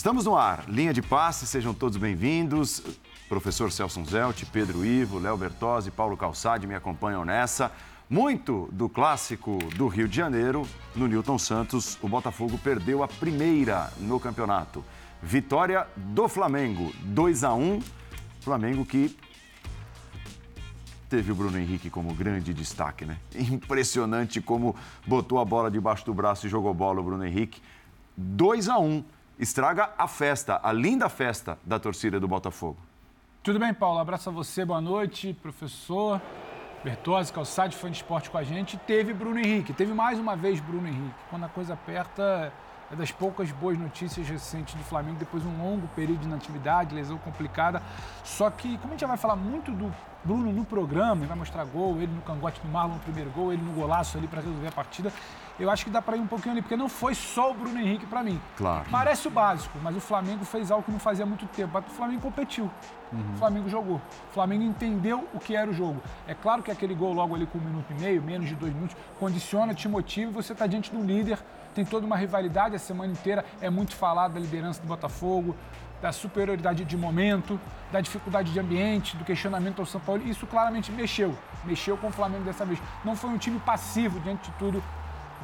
Estamos no ar, linha de passe, sejam todos bem-vindos. Professor Celso Zelt, Pedro Ivo, Léo Bertozzi, Paulo Calçade me acompanham nessa. Muito do clássico do Rio de Janeiro, no Newton Santos, o Botafogo perdeu a primeira no campeonato. Vitória do Flamengo, 2 a 1. Flamengo que teve o Bruno Henrique como grande destaque, né? Impressionante como botou a bola debaixo do braço e jogou bola o Bruno Henrique. 2 a 1 estraga a festa, a linda festa da torcida do Botafogo. Tudo bem, Paulo? Abraço a você, boa noite, professor. Bertozzi, Calçade, fã de esporte com a gente. Teve Bruno Henrique, teve mais uma vez Bruno Henrique. Quando a coisa aperta, é das poucas boas notícias recentes do Flamengo, depois de um longo período de inatividade, lesão complicada. Só que, como a gente já vai falar muito do Bruno no programa, ele vai mostrar gol, ele no cangote do Marlon no primeiro gol, ele no golaço ali para resolver a partida, eu acho que dá para ir um pouquinho ali, porque não foi só o Bruno Henrique para mim. Claro. Parece o básico, mas o Flamengo fez algo que não fazia muito tempo. O Flamengo competiu. Uhum. O Flamengo jogou. O Flamengo entendeu o que era o jogo. É claro que aquele gol logo ali com um minuto e meio, menos de dois minutos, condiciona, te motiva e você está diante do líder. Tem toda uma rivalidade a semana inteira. É muito falado da liderança do Botafogo, da superioridade de momento, da dificuldade de ambiente, do questionamento ao São Paulo. Isso claramente mexeu. Mexeu com o Flamengo dessa vez. Não foi um time passivo diante de tudo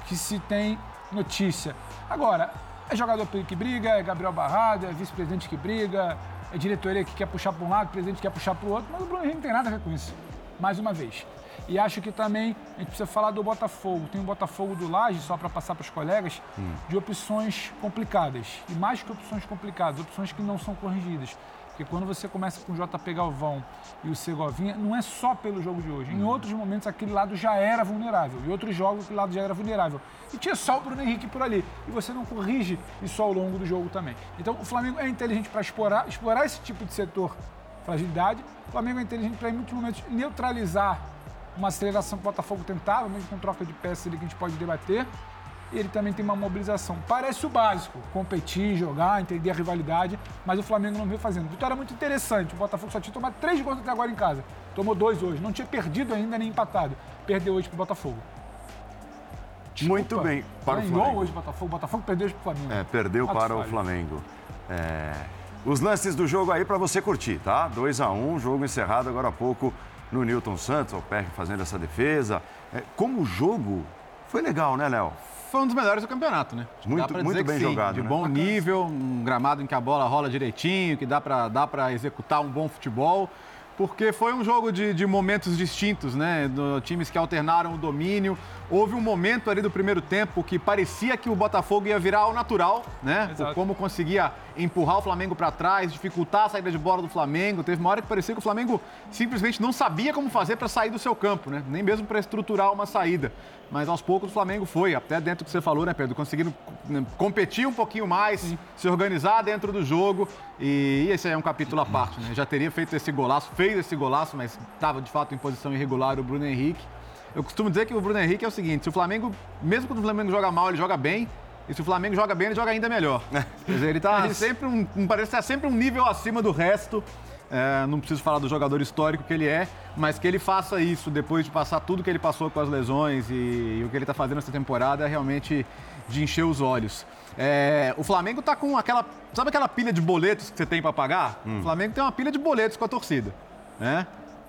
que se tem notícia. Agora, é jogador que briga, é Gabriel Barrado, é vice-presidente que briga, é diretoria que quer puxar para um lado, presidente que quer puxar para o outro, mas o Bruno Henrique não tem nada a ver com isso. Mais uma vez. E acho que também a gente precisa falar do Botafogo. Tem o Botafogo do Laje, só para passar para os colegas, hum. de opções complicadas. E mais que opções complicadas, opções que não são corrigidas. Porque quando você começa com o JP Galvão e o Segovinha, não é só pelo jogo de hoje. Em uhum. outros momentos, aquele lado já era vulnerável. Em outros jogos, aquele lado já era vulnerável. E tinha só o Bruno Henrique por ali. E você não corrige isso ao longo do jogo também. Então, o Flamengo é inteligente para explorar, explorar esse tipo de setor fragilidade. O Flamengo é inteligente para, em muitos momentos, neutralizar uma aceleração que o Botafogo tentava, mesmo com troca de peças ali que a gente pode debater ele também tem uma mobilização. Parece o básico, competir, jogar, entender a rivalidade, mas o Flamengo não veio fazendo. Vitória muito interessante. O Botafogo só tinha tomado três gols até agora em casa. Tomou dois hoje. Não tinha perdido ainda nem empatado. Perdeu hoje pro Botafogo. Desculpa, muito bem. Para o Flamengo. hoje o Botafogo. O Botafogo perdeu hoje pro Flamengo. É, perdeu para o Flamengo. É... Os lances do jogo aí para você curtir, tá? 2 a 1 um, jogo encerrado agora há pouco no Newton Santos, o PR fazendo essa defesa. É, como o jogo foi legal, né, Léo? Foi um dos melhores do campeonato, né? Muito, muito bem sim, jogado. De né? bom nível, um gramado em que a bola rola direitinho, que dá para dá executar um bom futebol porque foi um jogo de, de momentos distintos, né? Do, times que alternaram o domínio. Houve um momento ali do primeiro tempo que parecia que o Botafogo ia virar ao natural, né? Como conseguia empurrar o Flamengo para trás, dificultar a saída de bola do Flamengo. Teve uma hora que parecia que o Flamengo simplesmente não sabia como fazer para sair do seu campo, né? Nem mesmo para estruturar uma saída. Mas aos poucos o Flamengo foi, até dentro do que você falou, né, Pedro? Conseguindo né, competir um pouquinho mais, Sim. se organizar dentro do jogo. E esse é um capítulo à parte, né? Já teria feito esse golaço, fez esse golaço, mas estava de fato em posição irregular o Bruno Henrique. Eu costumo dizer que o Bruno Henrique é o seguinte: se o Flamengo, mesmo quando o Flamengo joga mal, ele joga bem. E se o Flamengo joga bem, ele joga ainda melhor. Quer dizer, ele está sempre um, parece estar sempre um nível acima do resto. É, não preciso falar do jogador histórico que ele é, mas que ele faça isso depois de passar tudo que ele passou com as lesões e, e o que ele está fazendo essa temporada é realmente de encher os olhos. É, o Flamengo está com aquela. Sabe aquela pilha de boletos que você tem para pagar? Hum. O Flamengo tem uma pilha de boletos com a torcida. Né?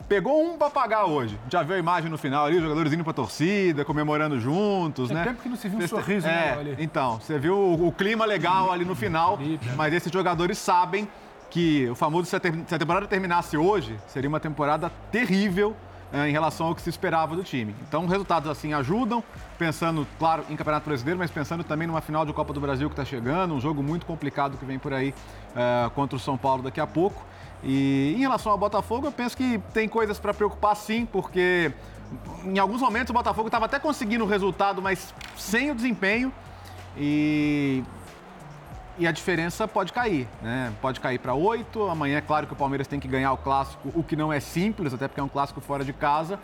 Pegou um para pagar hoje. Já viu a imagem no final ali, os jogadores indo para a torcida, comemorando juntos, Tem né? tempo que não se viu um sorriso é, né, ali. Então, você viu o, o clima legal ali no final, mas esses jogadores sabem que o famoso se a, se a temporada terminasse hoje, seria uma temporada terrível é, em relação ao que se esperava do time. Então, resultados assim ajudam, pensando, claro, em Campeonato Brasileiro, mas pensando também numa final de Copa do Brasil que está chegando, um jogo muito complicado que vem por aí é, contra o São Paulo daqui a pouco. E em relação ao Botafogo, eu penso que tem coisas para preocupar sim, porque em alguns momentos o Botafogo estava até conseguindo o resultado, mas sem o desempenho. E e a diferença pode cair, né? Pode cair para oito. Amanhã é claro que o Palmeiras tem que ganhar o clássico, o que não é simples, até porque é um clássico fora de casa.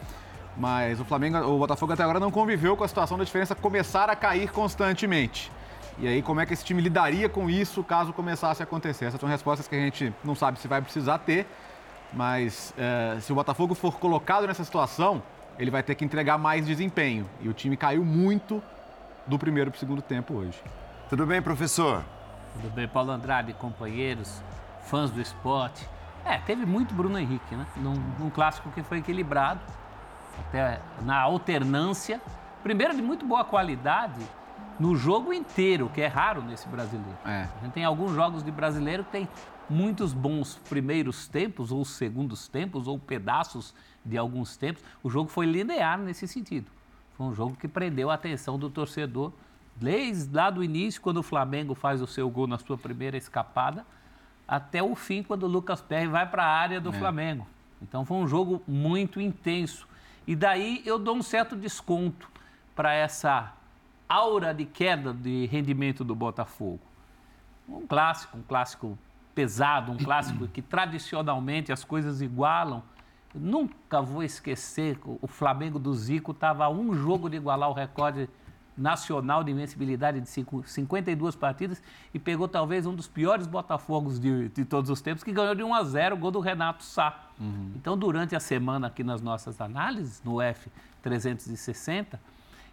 Mas o Flamengo, o Botafogo até agora não conviveu com a situação da diferença começar a cair constantemente. E aí, como é que esse time lidaria com isso caso começasse a acontecer? Essas são respostas que a gente não sabe se vai precisar ter, mas é, se o Botafogo for colocado nessa situação, ele vai ter que entregar mais desempenho. E o time caiu muito do primeiro para o segundo tempo hoje. Tudo bem, professor? Tudo bem, Paulo Andrade, companheiros, fãs do esporte. É, teve muito Bruno Henrique, né? Num, num clássico que foi equilibrado, até na alternância. Primeiro, de muito boa qualidade no jogo inteiro, que é raro nesse brasileiro. É. A gente tem alguns jogos de brasileiro que tem muitos bons primeiros tempos, ou segundos tempos, ou pedaços de alguns tempos. O jogo foi linear nesse sentido. Foi um jogo que prendeu a atenção do torcedor desde lá do início, quando o Flamengo faz o seu gol na sua primeira escapada, até o fim, quando o Lucas Perry vai para a área do é. Flamengo. Então foi um jogo muito intenso. E daí eu dou um certo desconto para essa aura de queda de rendimento do Botafogo. Um clássico, um clássico pesado, um clássico que tradicionalmente as coisas igualam. nunca vou esquecer, o Flamengo do Zico estava a um jogo de igualar o recorde nacional de invencibilidade de 52 partidas e pegou talvez um dos piores Botafogos de, de todos os tempos, que ganhou de 1 a 0 o gol do Renato Sá. Uhum. Então, durante a semana aqui nas nossas análises, no F360,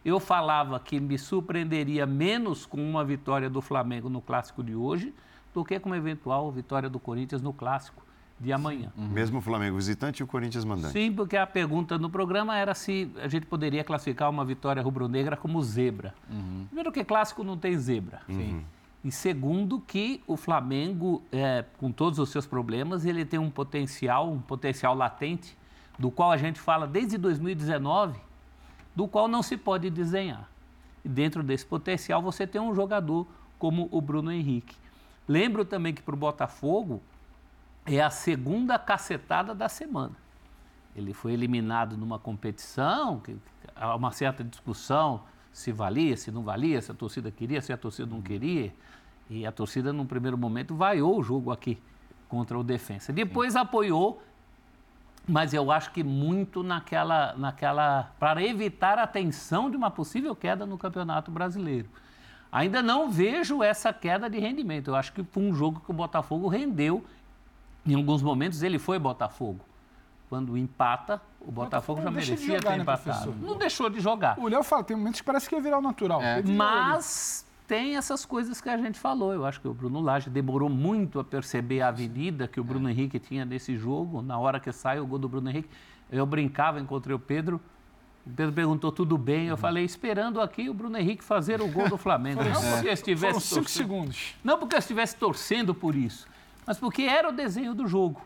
eu falava que me surpreenderia menos com uma vitória do Flamengo no clássico de hoje do que com uma eventual vitória do Corinthians no clássico de amanhã. Uhum. Mesmo o Flamengo visitante e o Corinthians mandante. Sim, porque a pergunta no programa era se a gente poderia classificar uma vitória rubro-negra como zebra. Uhum. Primeiro que clássico não tem zebra. Uhum. E segundo que o Flamengo, é, com todos os seus problemas, ele tem um potencial, um potencial latente, do qual a gente fala desde 2019, do qual não se pode desenhar. E dentro desse potencial você tem um jogador como o Bruno Henrique. Lembro também que para o Botafogo, é a segunda cacetada da semana. Ele foi eliminado numa competição, que há uma certa discussão se valia, se não valia, se a torcida queria, se a torcida não queria. E a torcida, num primeiro momento, vaiou o jogo aqui contra o Defensa. Depois Sim. apoiou, mas eu acho que muito naquela, naquela. para evitar a tensão de uma possível queda no Campeonato Brasileiro. Ainda não vejo essa queda de rendimento. Eu acho que foi um jogo que o Botafogo rendeu em alguns momentos ele foi Botafogo. Quando empata, o Botafogo, já merecia de jogar, ter né, empatado. Não deixou de jogar. O Léo fala, tem momentos que parece que ia virar o natural. É. Mas tem essas coisas que a gente falou. Eu acho que o Bruno Lage demorou muito a perceber a avenida que o Bruno é. Henrique tinha nesse jogo. Na hora que sai o gol do Bruno Henrique, eu brincava, encontrei o Pedro. O Pedro perguntou tudo bem. Eu uhum. falei, esperando aqui o Bruno Henrique fazer o gol do Flamengo. não porque é. estivesse. Foram cinco segundos. Não porque eu estivesse torcendo por isso mas porque era o desenho do jogo.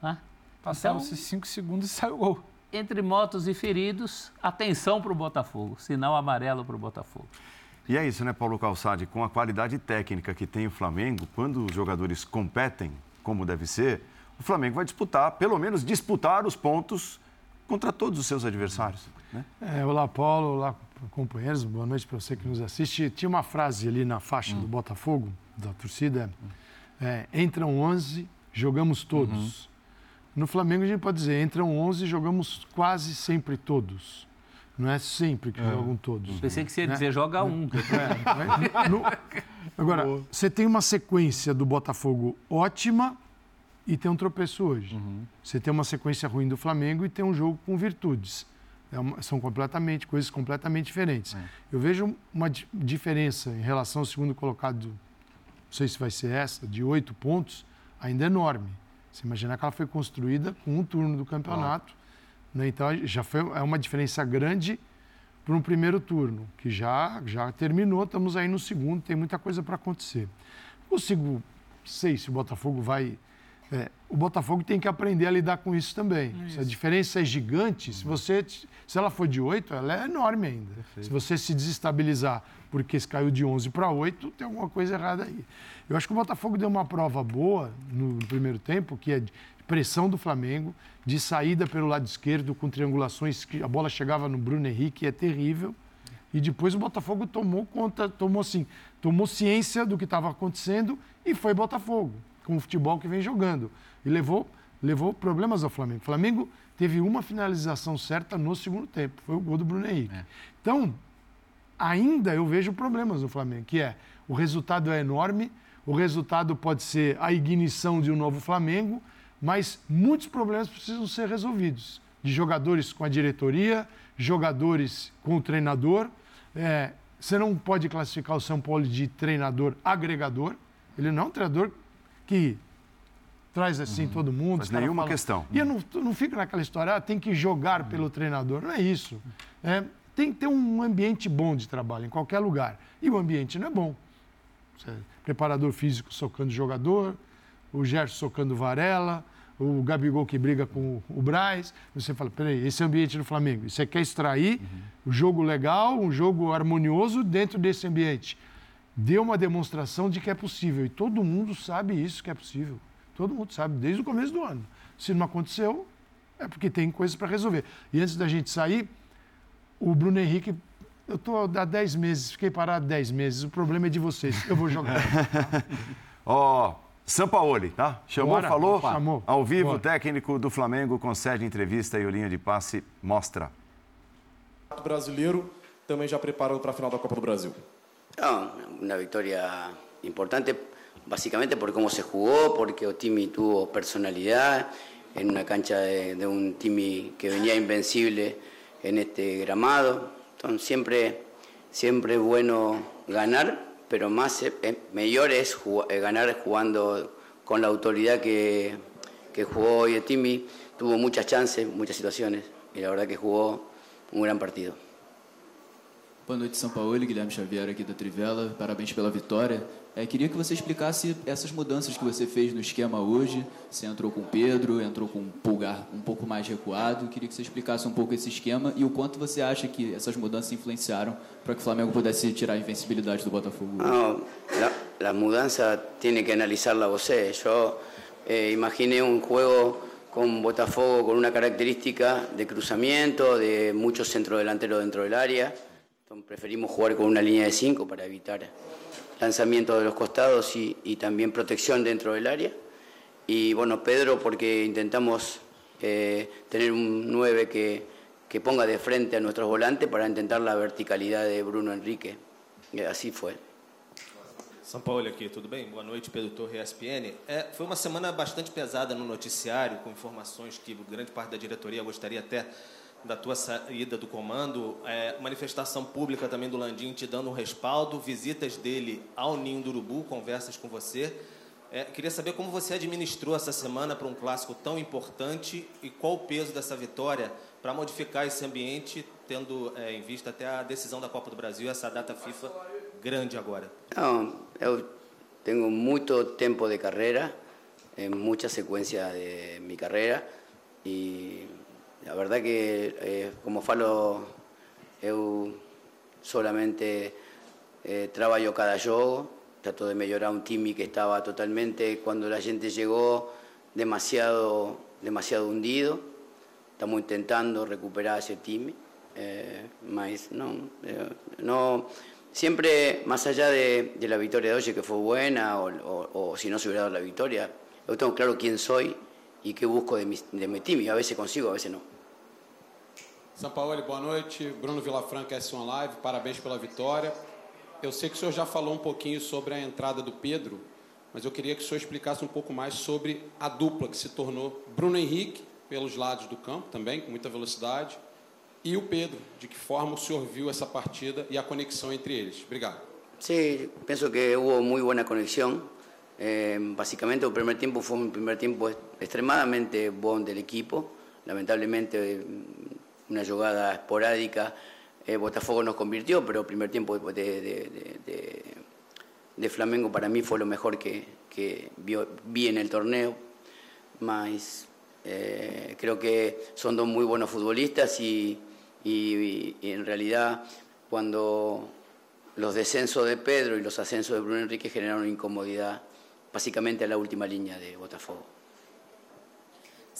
Né? Passaram-se então, cinco segundos e saiu o gol. Entre motos e feridos, atenção para o Botafogo, sinal amarelo para o Botafogo. E é isso, né, Paulo Calçade? Com a qualidade técnica que tem o Flamengo, quando os jogadores competem como deve ser, o Flamengo vai disputar, pelo menos disputar os pontos contra todos os seus adversários. Né? É, olá, Paulo, olá, companheiros, boa noite para você que nos assiste. Tinha uma frase ali na faixa hum. do Botafogo, da torcida. É, entram 11, jogamos todos. Uhum. No Flamengo a gente pode dizer, entram 11, jogamos quase sempre todos. Não é sempre que é. jogam todos. Pensei que você ia né? dizer joga um. É, no, agora, você tem uma sequência do Botafogo ótima e tem um tropeço hoje. Uhum. Você tem uma sequência ruim do Flamengo e tem um jogo com virtudes. É uma, são completamente coisas completamente diferentes. É. Eu vejo uma diferença em relação ao segundo colocado não sei se vai ser essa, de oito pontos, ainda enorme. Você imaginar que ela foi construída com um turno do campeonato. Né? Então, já foi, é uma diferença grande para um primeiro turno, que já, já terminou, estamos aí no segundo, tem muita coisa para acontecer. Consigo, sei se o Botafogo vai. É, o Botafogo tem que aprender a lidar com isso também. Isso. Se a diferença é gigante, se você se ela for de 8, ela é enorme ainda. Perfeito. Se você se desestabilizar porque se caiu de 11 para 8, tem alguma coisa errada aí. Eu acho que o Botafogo deu uma prova boa no primeiro tempo, que é pressão do Flamengo, de saída pelo lado esquerdo, com triangulações que a bola chegava no Bruno Henrique, é terrível. E depois o Botafogo tomou conta, tomou assim, tomou ciência do que estava acontecendo e foi Botafogo, com o futebol que vem jogando. E levou, levou problemas ao Flamengo. O Flamengo teve uma finalização certa no segundo tempo, foi o gol do Bruno Henrique. É. Então, ainda eu vejo problemas no Flamengo, que é o resultado é enorme, o resultado pode ser a ignição de um novo Flamengo, mas muitos problemas precisam ser resolvidos. De jogadores com a diretoria, jogadores com o treinador. É, você não pode classificar o São Paulo de treinador agregador, Ele não é um treinador que traz assim todo mundo. Caras nenhuma falam- questão. E eu não, não fico naquela história, ah, tem que jogar pelo treinador. Não é isso. É, tem que ter um ambiente bom de trabalho em qualquer lugar. E o ambiente não é bom. Você- Preparador físico socando jogador, o Gerson socando Varela, o Gabigol que briga com o Braz. Você fala, peraí, esse é o ambiente do Flamengo. E Você quer extrair um jogo legal, um jogo harmonioso dentro desse ambiente. Deu uma demonstração de que é possível. E todo mundo sabe isso que é possível. Todo mundo sabe, desde o começo do ano. Se não aconteceu, é porque tem coisas para resolver. E antes da gente sair, o Bruno Henrique, eu estou há 10 meses, fiquei parado 10 meses. O problema é de vocês. Eu vou jogar. Ó, Sampaoli, tá? Chamou, Bora. falou? Opa. Chamou. Ao vivo, Bora. o técnico do Flamengo concede entrevista e o linha de passe mostra. O brasileiro também já preparado para a final da Copa do Brasil. No, una victoria importante, básicamente por cómo se jugó, porque Otimi tuvo personalidad en una cancha de, de un Timi que venía invencible en este gramado. Entonces siempre, siempre es bueno ganar, pero más eh, eh, mejor es eh, ganar jugando con la autoridad que, que jugó hoy Otimi. Tuvo muchas chances, muchas situaciones y la verdad que jugó un gran partido. Boa noite, São Paulo. Guilherme Xavier aqui da Trivela. Parabéns pela vitória. É, queria que você explicasse essas mudanças que você fez no esquema hoje. Você entrou com Pedro, entrou com o Pulgar um pouco mais recuado. Queria que você explicasse um pouco esse esquema e o quanto você acha que essas mudanças influenciaron para que o Flamengo pudesse tirar a invencibilidade do Botafogo. hoje. No, la, la mudanza tiene que analizarla vos. Yo eh, imaginé un juego con Botafogo con una característica de cruzamiento, de muchos centrodelanteros dentro del área. Preferimos jugar con una línea de cinco para evitar lanzamiento de los costados y, y también protección dentro del área. Y bueno, Pedro porque intentamos eh, tener un 9 que, que ponga de frente a nuestros volantes para intentar la verticalidad de Bruno Enrique. Y así fue. São Paulo aqui, tudo bem? Boa noite, Pedro Torre, ESPN. É, foi uma semana bastante pesada no noticiário, com informações que grande parte da diretoria gostaria até da tua saída do comando. É, manifestação pública também do Landim te dando um respaldo, visitas dele ao Ninho do Urubu, conversas com você. É, queria saber como você administrou essa semana para um clássico tão importante e qual o peso dessa vitória para modificar esse ambiente, tendo é, em vista até a decisão da Copa do Brasil, essa data FIFA grande agora. No, yo tengo mucho tiempo de carrera, en muchas secuencias de mi carrera y la verdad que eh, como falo eu solamente eh, trabajo cada jogo, trato de mejorar un time que estaba totalmente cuando la gente llegó demasiado demasiado hundido. Estamos intentando recuperar ese time, eh, no, eh, no siempre más allá de, la victoria de hoy que fue buena o, si no se hubiera dado la victoria, yo tengo claro quién soy y qué busco de mi, de mi team a veces consigo, a veces no. São Paulo, boa noite. Bruno Vilafranca, S1 Live, parabéns pela vitória. Eu sei que o senhor já falou um pouquinho sobre a entrada do Pedro, mas eu queria que o senhor explicasse um pouco mais sobre a dupla que se tornou Bruno Henrique, pelos lados do campo também, com muita velocidade, e o Pedro. De que forma o senhor viu essa partida e a conexão entre eles? Obrigado. Sí, pienso que hubo muy buena conexión. Eh, básicamente el primer tiempo fue un primer tiempo extremadamente bueno del equipo. Lamentablemente una jugada esporádica. eh, Botafogo nos convirtió, pero el primer tiempo de, Flamengo para mí fue lo mejor que, vi en el torneo. Más, eh, creo que son dos muy buenos futbolistas y, y- y en realidad cuando los descensos de Pedro y los ascensos de Bruno Enrique generaron incomodidad básicamente a la última línea de Botafogo.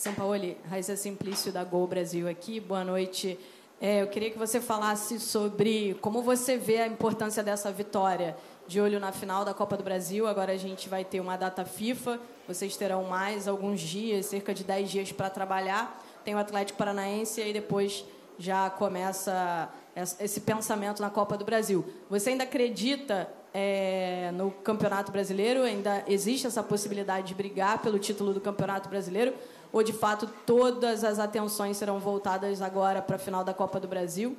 São Paulo, Raíssa Simplício da Gol Brasil aqui, boa noite. É, eu queria que você falasse sobre como você vê a importância dessa vitória de olho na final da Copa do Brasil. Agora a gente vai ter uma data FIFA, vocês terão mais alguns dias, cerca de 10 dias para trabalhar. Tem o Atlético Paranaense e aí depois já começa esse pensamento na Copa do Brasil. Você ainda acredita é, no Campeonato Brasileiro? Ainda existe essa possibilidade de brigar pelo título do Campeonato Brasileiro? Ou, de fato, todas as atenções serão voltadas agora para a final da Copa do Brasil?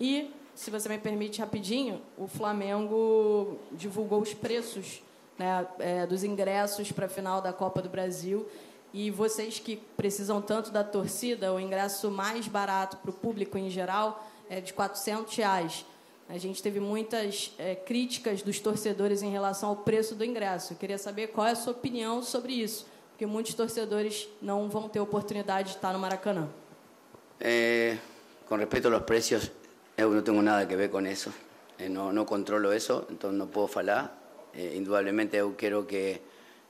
E, se você me permite rapidinho, o Flamengo divulgou os preços né, é, dos ingressos para a final da Copa do Brasil. E vocês que precisam tanto da torcida, o ingresso mais barato para o público em geral é de 400 reais. A gente teve muitas é, críticas dos torcedores em relação ao preço do ingresso. Eu queria saber qual é a sua opinião sobre isso, porque muitos torcedores não vão ter oportunidade de estar no Maracanã. Eh, con respecto a los precios, yo no tengo nada que ver con eso. Eh, no, no controlo eso, entonces no puedo falar. Eh, indudablemente yo quiero que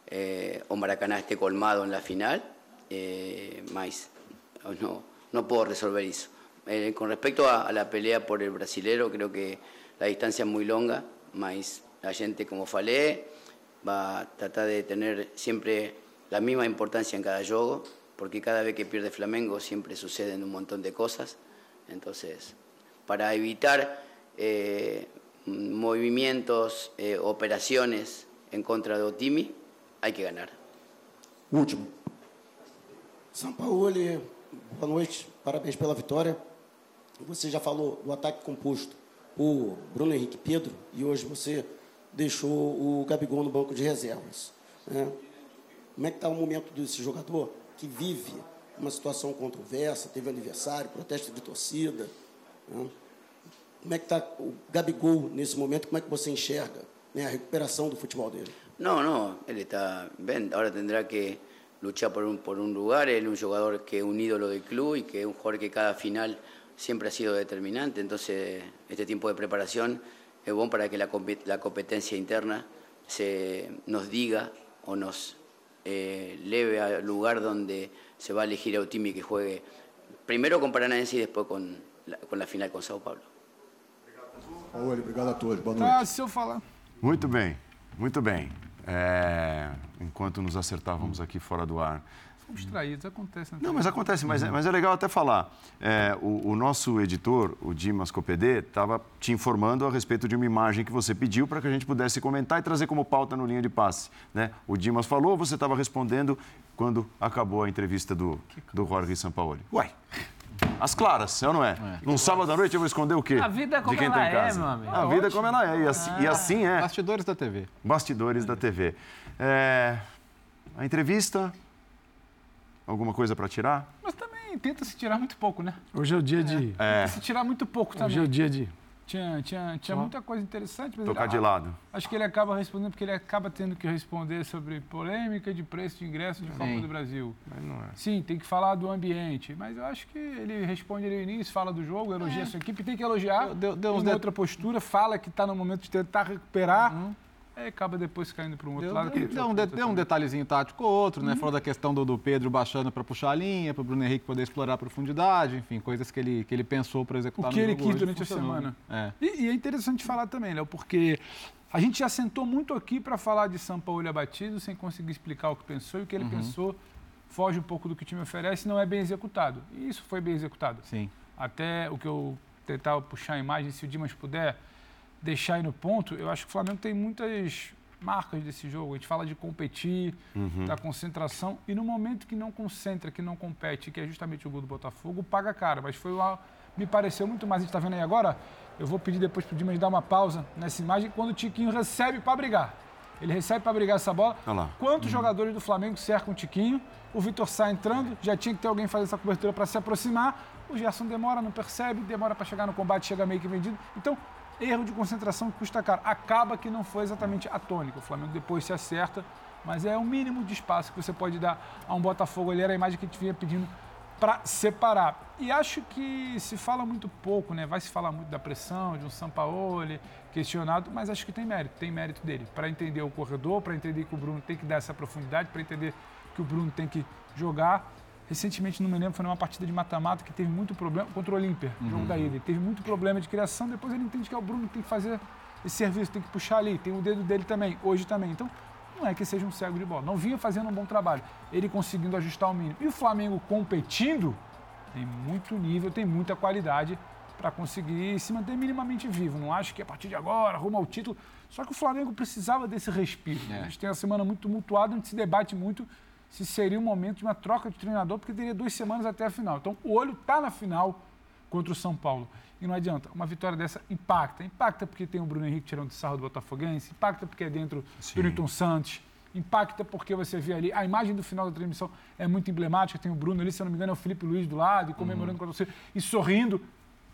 eh, o Maracaná esté colmado en la final, eh, mas no, no puedo resolver eso. Eh, con respecto a, a, la pelea por el brasilero, creo que la distancia es muy longa, mas la gente, como falé, va a tratar de tener siempre la misma importancia en cada juego, porque cada vez que pierde Flamengo siempre suceden un montón de cosas. Entonces, para evitar eh, movimientos, eh, operaciones en contra de Otimi, hay que ganar. Último. São Paulo, boa noite, parabéns pela vitória. Você já falou do ataque composto por Bruno Henrique Pedro e hoje você deixou o Gabigol no banco de reservas. Né? Como é que está o momento desse jogador que vive uma situação controversa, teve aniversário, protesto de torcida? Né? Como é que está o Gabigol nesse momento? Como é que você enxerga né, a recuperação do futebol dele? No, no, él está bien. Ahora tendrá que luchar por un, por lugar. Él es un jugador que es un ídolo del club y que es un jugador que cada final siempre ha sido determinante. Entonces, este tiempo de preparación es bueno para que la competencia interna se, nos diga o nos eh, leve al lugar donde se va a elegir a Utimi que juegue primero con Paranaense y después con la, con la final con Sao Paulo. Oi, obrigado a todos. Boa noite. Ah, se eu falar. Muito bem, muito bem. É, enquanto nos acertávamos aqui fora do ar. Fomos traídos, acontece. Não, mas acontece, mas, é, mas é legal até falar. É, o, o, nosso editor, o Dimas Copedê, estava te informando a respeito de uma imagem que você pediu para que a gente pudesse comentar e trazer como pauta no linha de passe. Né? O Dimas falou, você estava respondendo quando acabou a entrevista do, do Jorge Sampaoli. Uai, as claras, é ou não é? é. Num sábado à noite eu vou esconder o quê? A vida é como de quem ela tá em casa. é, meu amigo. A vida é como ela é. E assim, ah. e assim é. Bastidores da TV. Bastidores é. da TV. É... A entrevista. Alguma coisa para tirar? Mas também tenta se tirar muito pouco, né? Hoje é o dia de. É. Se tirar muito pouco também. Hoje é o dia de. Tinha, tinha, tinha muita coisa interessante. Mas Tocar ele, de lado. Acho que ele acaba respondendo, porque ele acaba tendo que responder sobre polêmica de preço de ingresso de Copa do Brasil. Mas não é. Sim, tem que falar do ambiente. Mas eu acho que ele responde ali no início, fala do jogo, elogia é. a sua equipe, tem que elogiar. Deu, deu uma outra postura, fala que está no momento de tentar recuperar. Uhum. Aí acaba depois caindo para um outro deu, lado. Deu, deu, um, de, deu um detalhezinho tático ou outro, né? Uhum. Falou da questão do, do Pedro baixando para puxar a linha, para o Bruno Henrique poder explorar a profundidade, enfim, coisas que ele, que ele pensou para executar O que ele quis durante a semana. É. E, e, é interessante falar também, Léo, porque a gente já sentou muito aqui para falar de São Paulo abatido, sem conseguir explicar o que pensou e o que ele uhum. pensou foge um pouco do que o time oferece não é bem executado. E isso foi bem executado. Sim. Até o que eu tentava puxar a imagem, se o Dimas puder deixar aí no ponto, eu acho que o Flamengo tem muitas marcas desse jogo. A gente fala de competir, uhum. da concentração. E no momento que não concentra, que não compete, que é justamente o gol do Botafogo, paga cara. Mas foi uma, me pareceu muito mais. A gente está vendo aí agora. Eu vou pedir depois para o Dimas dar uma pausa nessa imagem quando o Tiquinho recebe para brigar. Ele recebe para brigar essa bola. Quantos uhum. jogadores do Flamengo cercam o Tiquinho? O Vitor sai entrando, já tinha que ter alguém fazer essa cobertura para se aproximar. O Gerson demora, não percebe, demora para chegar no combate, chega meio que vendido. Então, erro de concentração que custa caro. Acaba que não foi exatamente a tônica. O Flamengo depois se acerta, mas é o mínimo de espaço que você pode dar a um Botafogo ali. Era a imagem que a gente vinha pedindo para separar. E acho que se fala muito pouco, né? Vai se falar muito da pressão de um Sampaoli questionado, mas acho que tem mérito, tem mérito dele para entender o corredor, para entender que o Bruno tem que dar essa profundidade, para entender que o Bruno tem que jogar Recentemente, não me lembro, foi numa partida de mata-mata que teve muito problema contra o Olímpia, uhum. jogo da ida. Teve muito problema de criação, depois ele entende que é o Bruno que tem que fazer esse serviço, tem que puxar ali, tem o dedo dele também, hoje também. Então, não é que seja um cego de bola. Não vinha fazendo um bom trabalho, ele conseguindo ajustar o mínimo. E o Flamengo competindo, tem muito nível, tem muita qualidade para conseguir se manter minimamente vivo. Não acho que a partir de agora, rumo ao título. Só que o Flamengo precisava desse respiro. É. A gente tem uma semana muito tumultuada, a gente se debate muito se seria o momento de uma troca de treinador, porque teria duas semanas até a final. Então, o olho está na final contra o São Paulo. E não adianta, uma vitória dessa impacta. Impacta porque tem o Bruno Henrique tirando de sarro do Botafoguense, impacta porque é dentro Sim. do Newton Santos, impacta porque você vê ali, a imagem do final da transmissão é muito emblemática, tem o Bruno ali, se eu não me engano, é o Felipe Luiz do lado, e comemorando com a torcida, e sorrindo.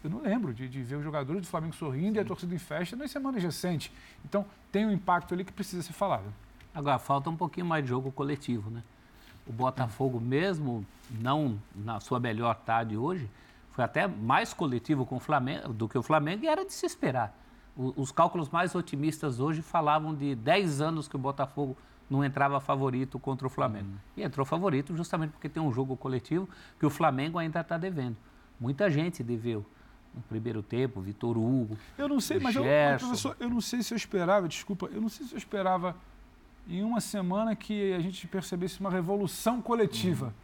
Eu não lembro de, de ver os jogadores do Flamengo sorrindo e a torcida em festa nas semanas recentes. Então, tem um impacto ali que precisa ser falado. Agora, falta um pouquinho mais de jogo coletivo, né? O Botafogo, mesmo não na sua melhor tarde hoje, foi até mais coletivo com o Flamengo do que o Flamengo e era de se esperar. O- os cálculos mais otimistas hoje falavam de 10 anos que o Botafogo não entrava favorito contra o Flamengo. E entrou favorito justamente porque tem um jogo coletivo que o Flamengo ainda está devendo. Muita gente deveu. No primeiro tempo, Vitor Hugo. Eu não sei, mas eu, mas, Gerson. professor, eu não sei se eu esperava, desculpa, eu não sei se eu esperava em uma semana que a gente percebesse uma revolução coletiva.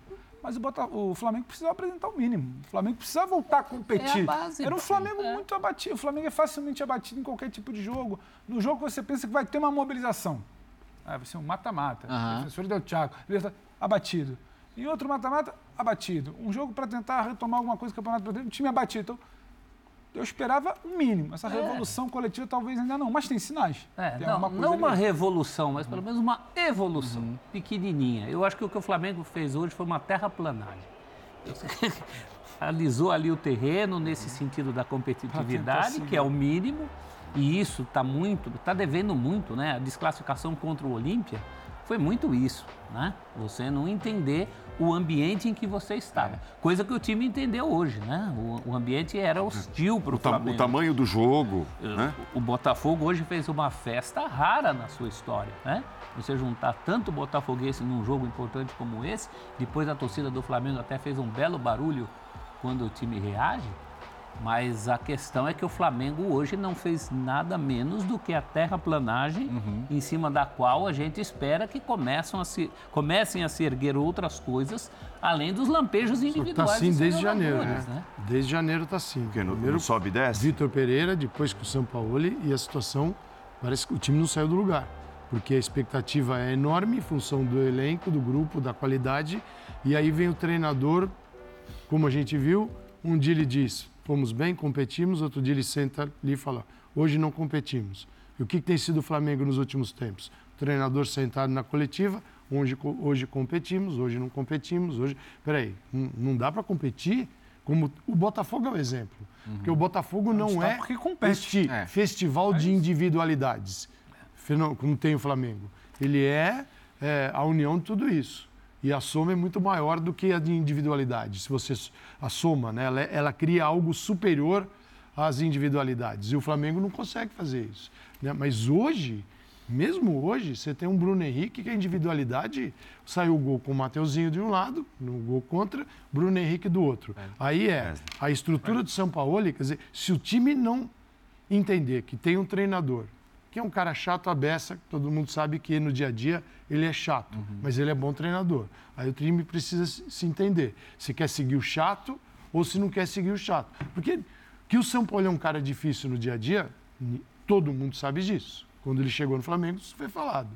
Mas o, Bota- o Flamengo precisava apresentar o mínimo. O Flamengo precisava voltar a competir. É a base, Era um. Flamengo muito abatido. O Flamengo é facilmente abatido em qualquer tipo de jogo. No jogo você pensa que vai ter uma mobilização. Ah, vai ser um mata-mata. Aham. Defensor del Thiago. Abatido. Em outro mata-mata, abatido. Um jogo para tentar retomar alguma coisa do Campeonato Brasileiro, um time abatido. Então, eu esperava o mínimo. Essa revolução coletiva talvez ainda não, mas tem sinais. É, Tem não, não uma revolução, mas pelo menos uma evolução pequenininha. Eu acho que o que o Flamengo fez hoje foi uma terraplanagem. Alisou ali o terreno nesse sentido da competitividade, que é o mínimo, e isso está muito, está devendo muito, né? A desclassificação contra o Olímpia foi muito isso, né? Você não entender o ambiente em que você estava. Coisa que o time entendeu hoje, né? O, o ambiente era hostil para o O, ta- o Flamengo. tamanho do jogo, né? O Botafogo hoje fez uma festa rara na sua história, né? Você juntar tanto botafoguense num jogo importante como esse, depois a torcida do Flamengo até fez um belo barulho quando o time reage, mas a questão é que o Flamengo hoje não fez nada menos do que a terraplanagem em cima da qual a gente espera que começam a se, comecem a se erguer outras coisas, além dos lampejos Está individuais assim dos desde janeiro, né? né? Desde janeiro está assim. Porque no, Primeiro sobe e desce. Vitor Pereira, depois com o São Paulo e a situação parece que o time não saiu do lugar. Porque a expectativa é enorme em função do elenco, do grupo, da qualidade. E aí vem o treinador, como a gente viu, um dia ele diz, fomos bem, competimos, outro dia ele senta ali e fala, hoje não competimos. E o que, que tem sido o Flamengo nos últimos tempos? O treinador sentado na coletiva, hoje, hoje competimos, hoje não competimos, hoje... Peraí, não, não dá para competir? Como o Botafogo é um exemplo. Porque o Botafogo não é porque compete. este É. festival de individualidades, como tem o Flamengo. Ele é, é, a união de tudo isso. E a soma é muito maior do que a de individualidade. Se você a soma, né, ela, ela cria algo superior às individualidades. E o Flamengo não consegue fazer isso. né? Mas hoje, mesmo hoje, você tem um Bruno Henrique que a individualidade saiu o gol com o Mateuzinho de um lado, no gol contra, Bruno Henrique do outro. Aí é a estrutura do São Paulo, quer dizer, se o time não entender que tem um treinador, que é um cara chato a beça, que todo mundo sabe que no dia a dia ele é chato, mas ele é bom treinador. Aí o time precisa se entender se quer seguir o chato ou se não quer seguir o chato. Porque que o São Paulo é um cara difícil no dia a dia, todo mundo sabe disso. Quando ele chegou no Flamengo, isso foi falado.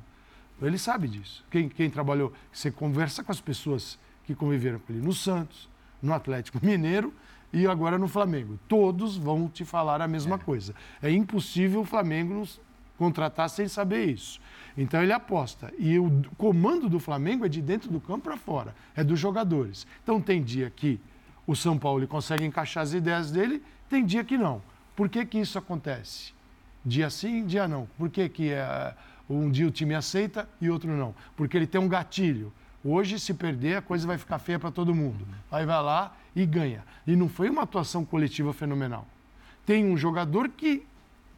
Ele sabe disso. Quem, quem trabalhou, você conversa com as pessoas que conviveram com ele no Santos, no Atlético Mineiro e agora no Flamengo. Todos vão te falar a mesma coisa. É impossível o Flamengo nos contratar sem saber isso. Então ele aposta. E o comando do Flamengo é de dentro do campo para fora, é dos jogadores. Então tem dia que o São Paulo consegue encaixar as ideias dele, tem dia que não. Por que, que isso acontece? Dia sim, dia não. Por que, que é, um dia o time aceita e outro não? Porque ele tem um gatilho. Hoje, se perder, a coisa vai ficar feia para todo mundo. Aí vai lá e ganha. E não foi uma atuação coletiva fenomenal. Tem um jogador que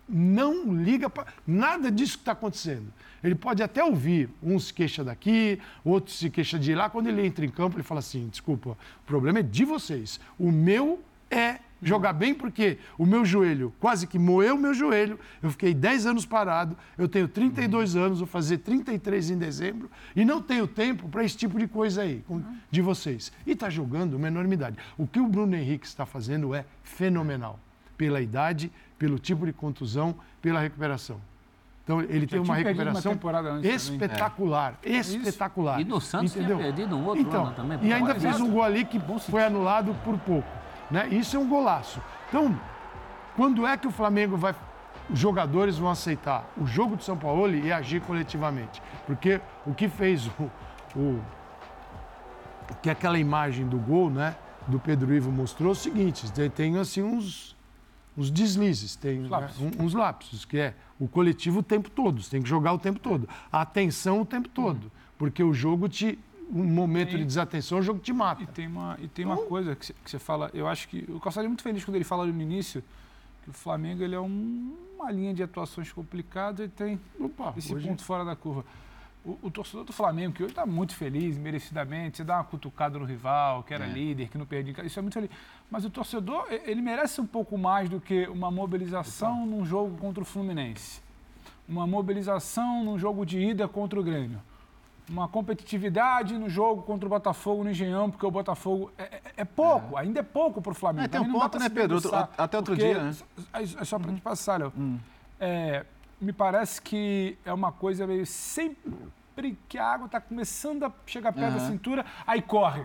não liga para nada disso que está acontecendo. Ele pode até ouvir, um se queixa daqui, outro se queixa de lá. Quando ele entra em campo, ele fala assim: desculpa, o problema é de vocês. O meu é jogar bem, porque o meu joelho quase que moeu o meu joelho. Eu fiquei 10 anos parado, eu tenho 32 anos, vou fazer 33 em dezembro, e não tenho tempo para esse tipo de coisa aí, com- de vocês. E está jogando uma enormidade. O que o Bruno Henrique está fazendo é fenomenal pela idade, pelo tipo de contusão, pela recuperação. Então ele tem uma tinha uma recuperação temporada antes também. espetacular, espetacular. E no Santos tinha entendeu? perdido um outro então, ano também, E ainda fez um gol ali que foi anulado por pouco. Né? Isso é um golaço. Então, quando é que o Flamengo vai. Os jogadores vão aceitar o jogo de São Paulo e agir coletivamente. Porque o que fez o. o que aquela imagem do gol, né? Do Pedro Ivo mostrou é o seguinte: tem, tem assim uns, uns deslizes, tem né, uns lapsos, que é o coletivo o tempo todo, você tem que jogar o tempo todo. A atenção o tempo todo. Porque o jogo te. Um momento Tem- de desatenção, o jogo te mata. E tem uma, e tem uma coisa que você- fala, eu acho que o Calçado é muito feliz quando ele fala no início que o Flamengo ele é um- uma linha de atuações complicada e tem esse hoje- ponto fora da curva. O, o torcedor do Flamengo, que hoje está muito feliz, merecidamente, você dá uma cutucada no rival, que era É. líder, que não perdia, em casa, isso é muito feliz. Mas o torcedor, ele merece um pouco mais do que uma mobilização num jogo contra o Fluminense. Uma mobilização num jogo de ida contra o Grêmio uma competitividade no jogo contra o Botafogo no Engenhão, porque o Botafogo é, é- é pouco, ainda é pouco para o Flamengo. É, tem um ponto, né, Pedro? até outro dia, né? É, é só para te passar, Léo. É, me parece que é uma coisa meio sempre que a água está começando a chegar perto da Aham. cintura, aí corre.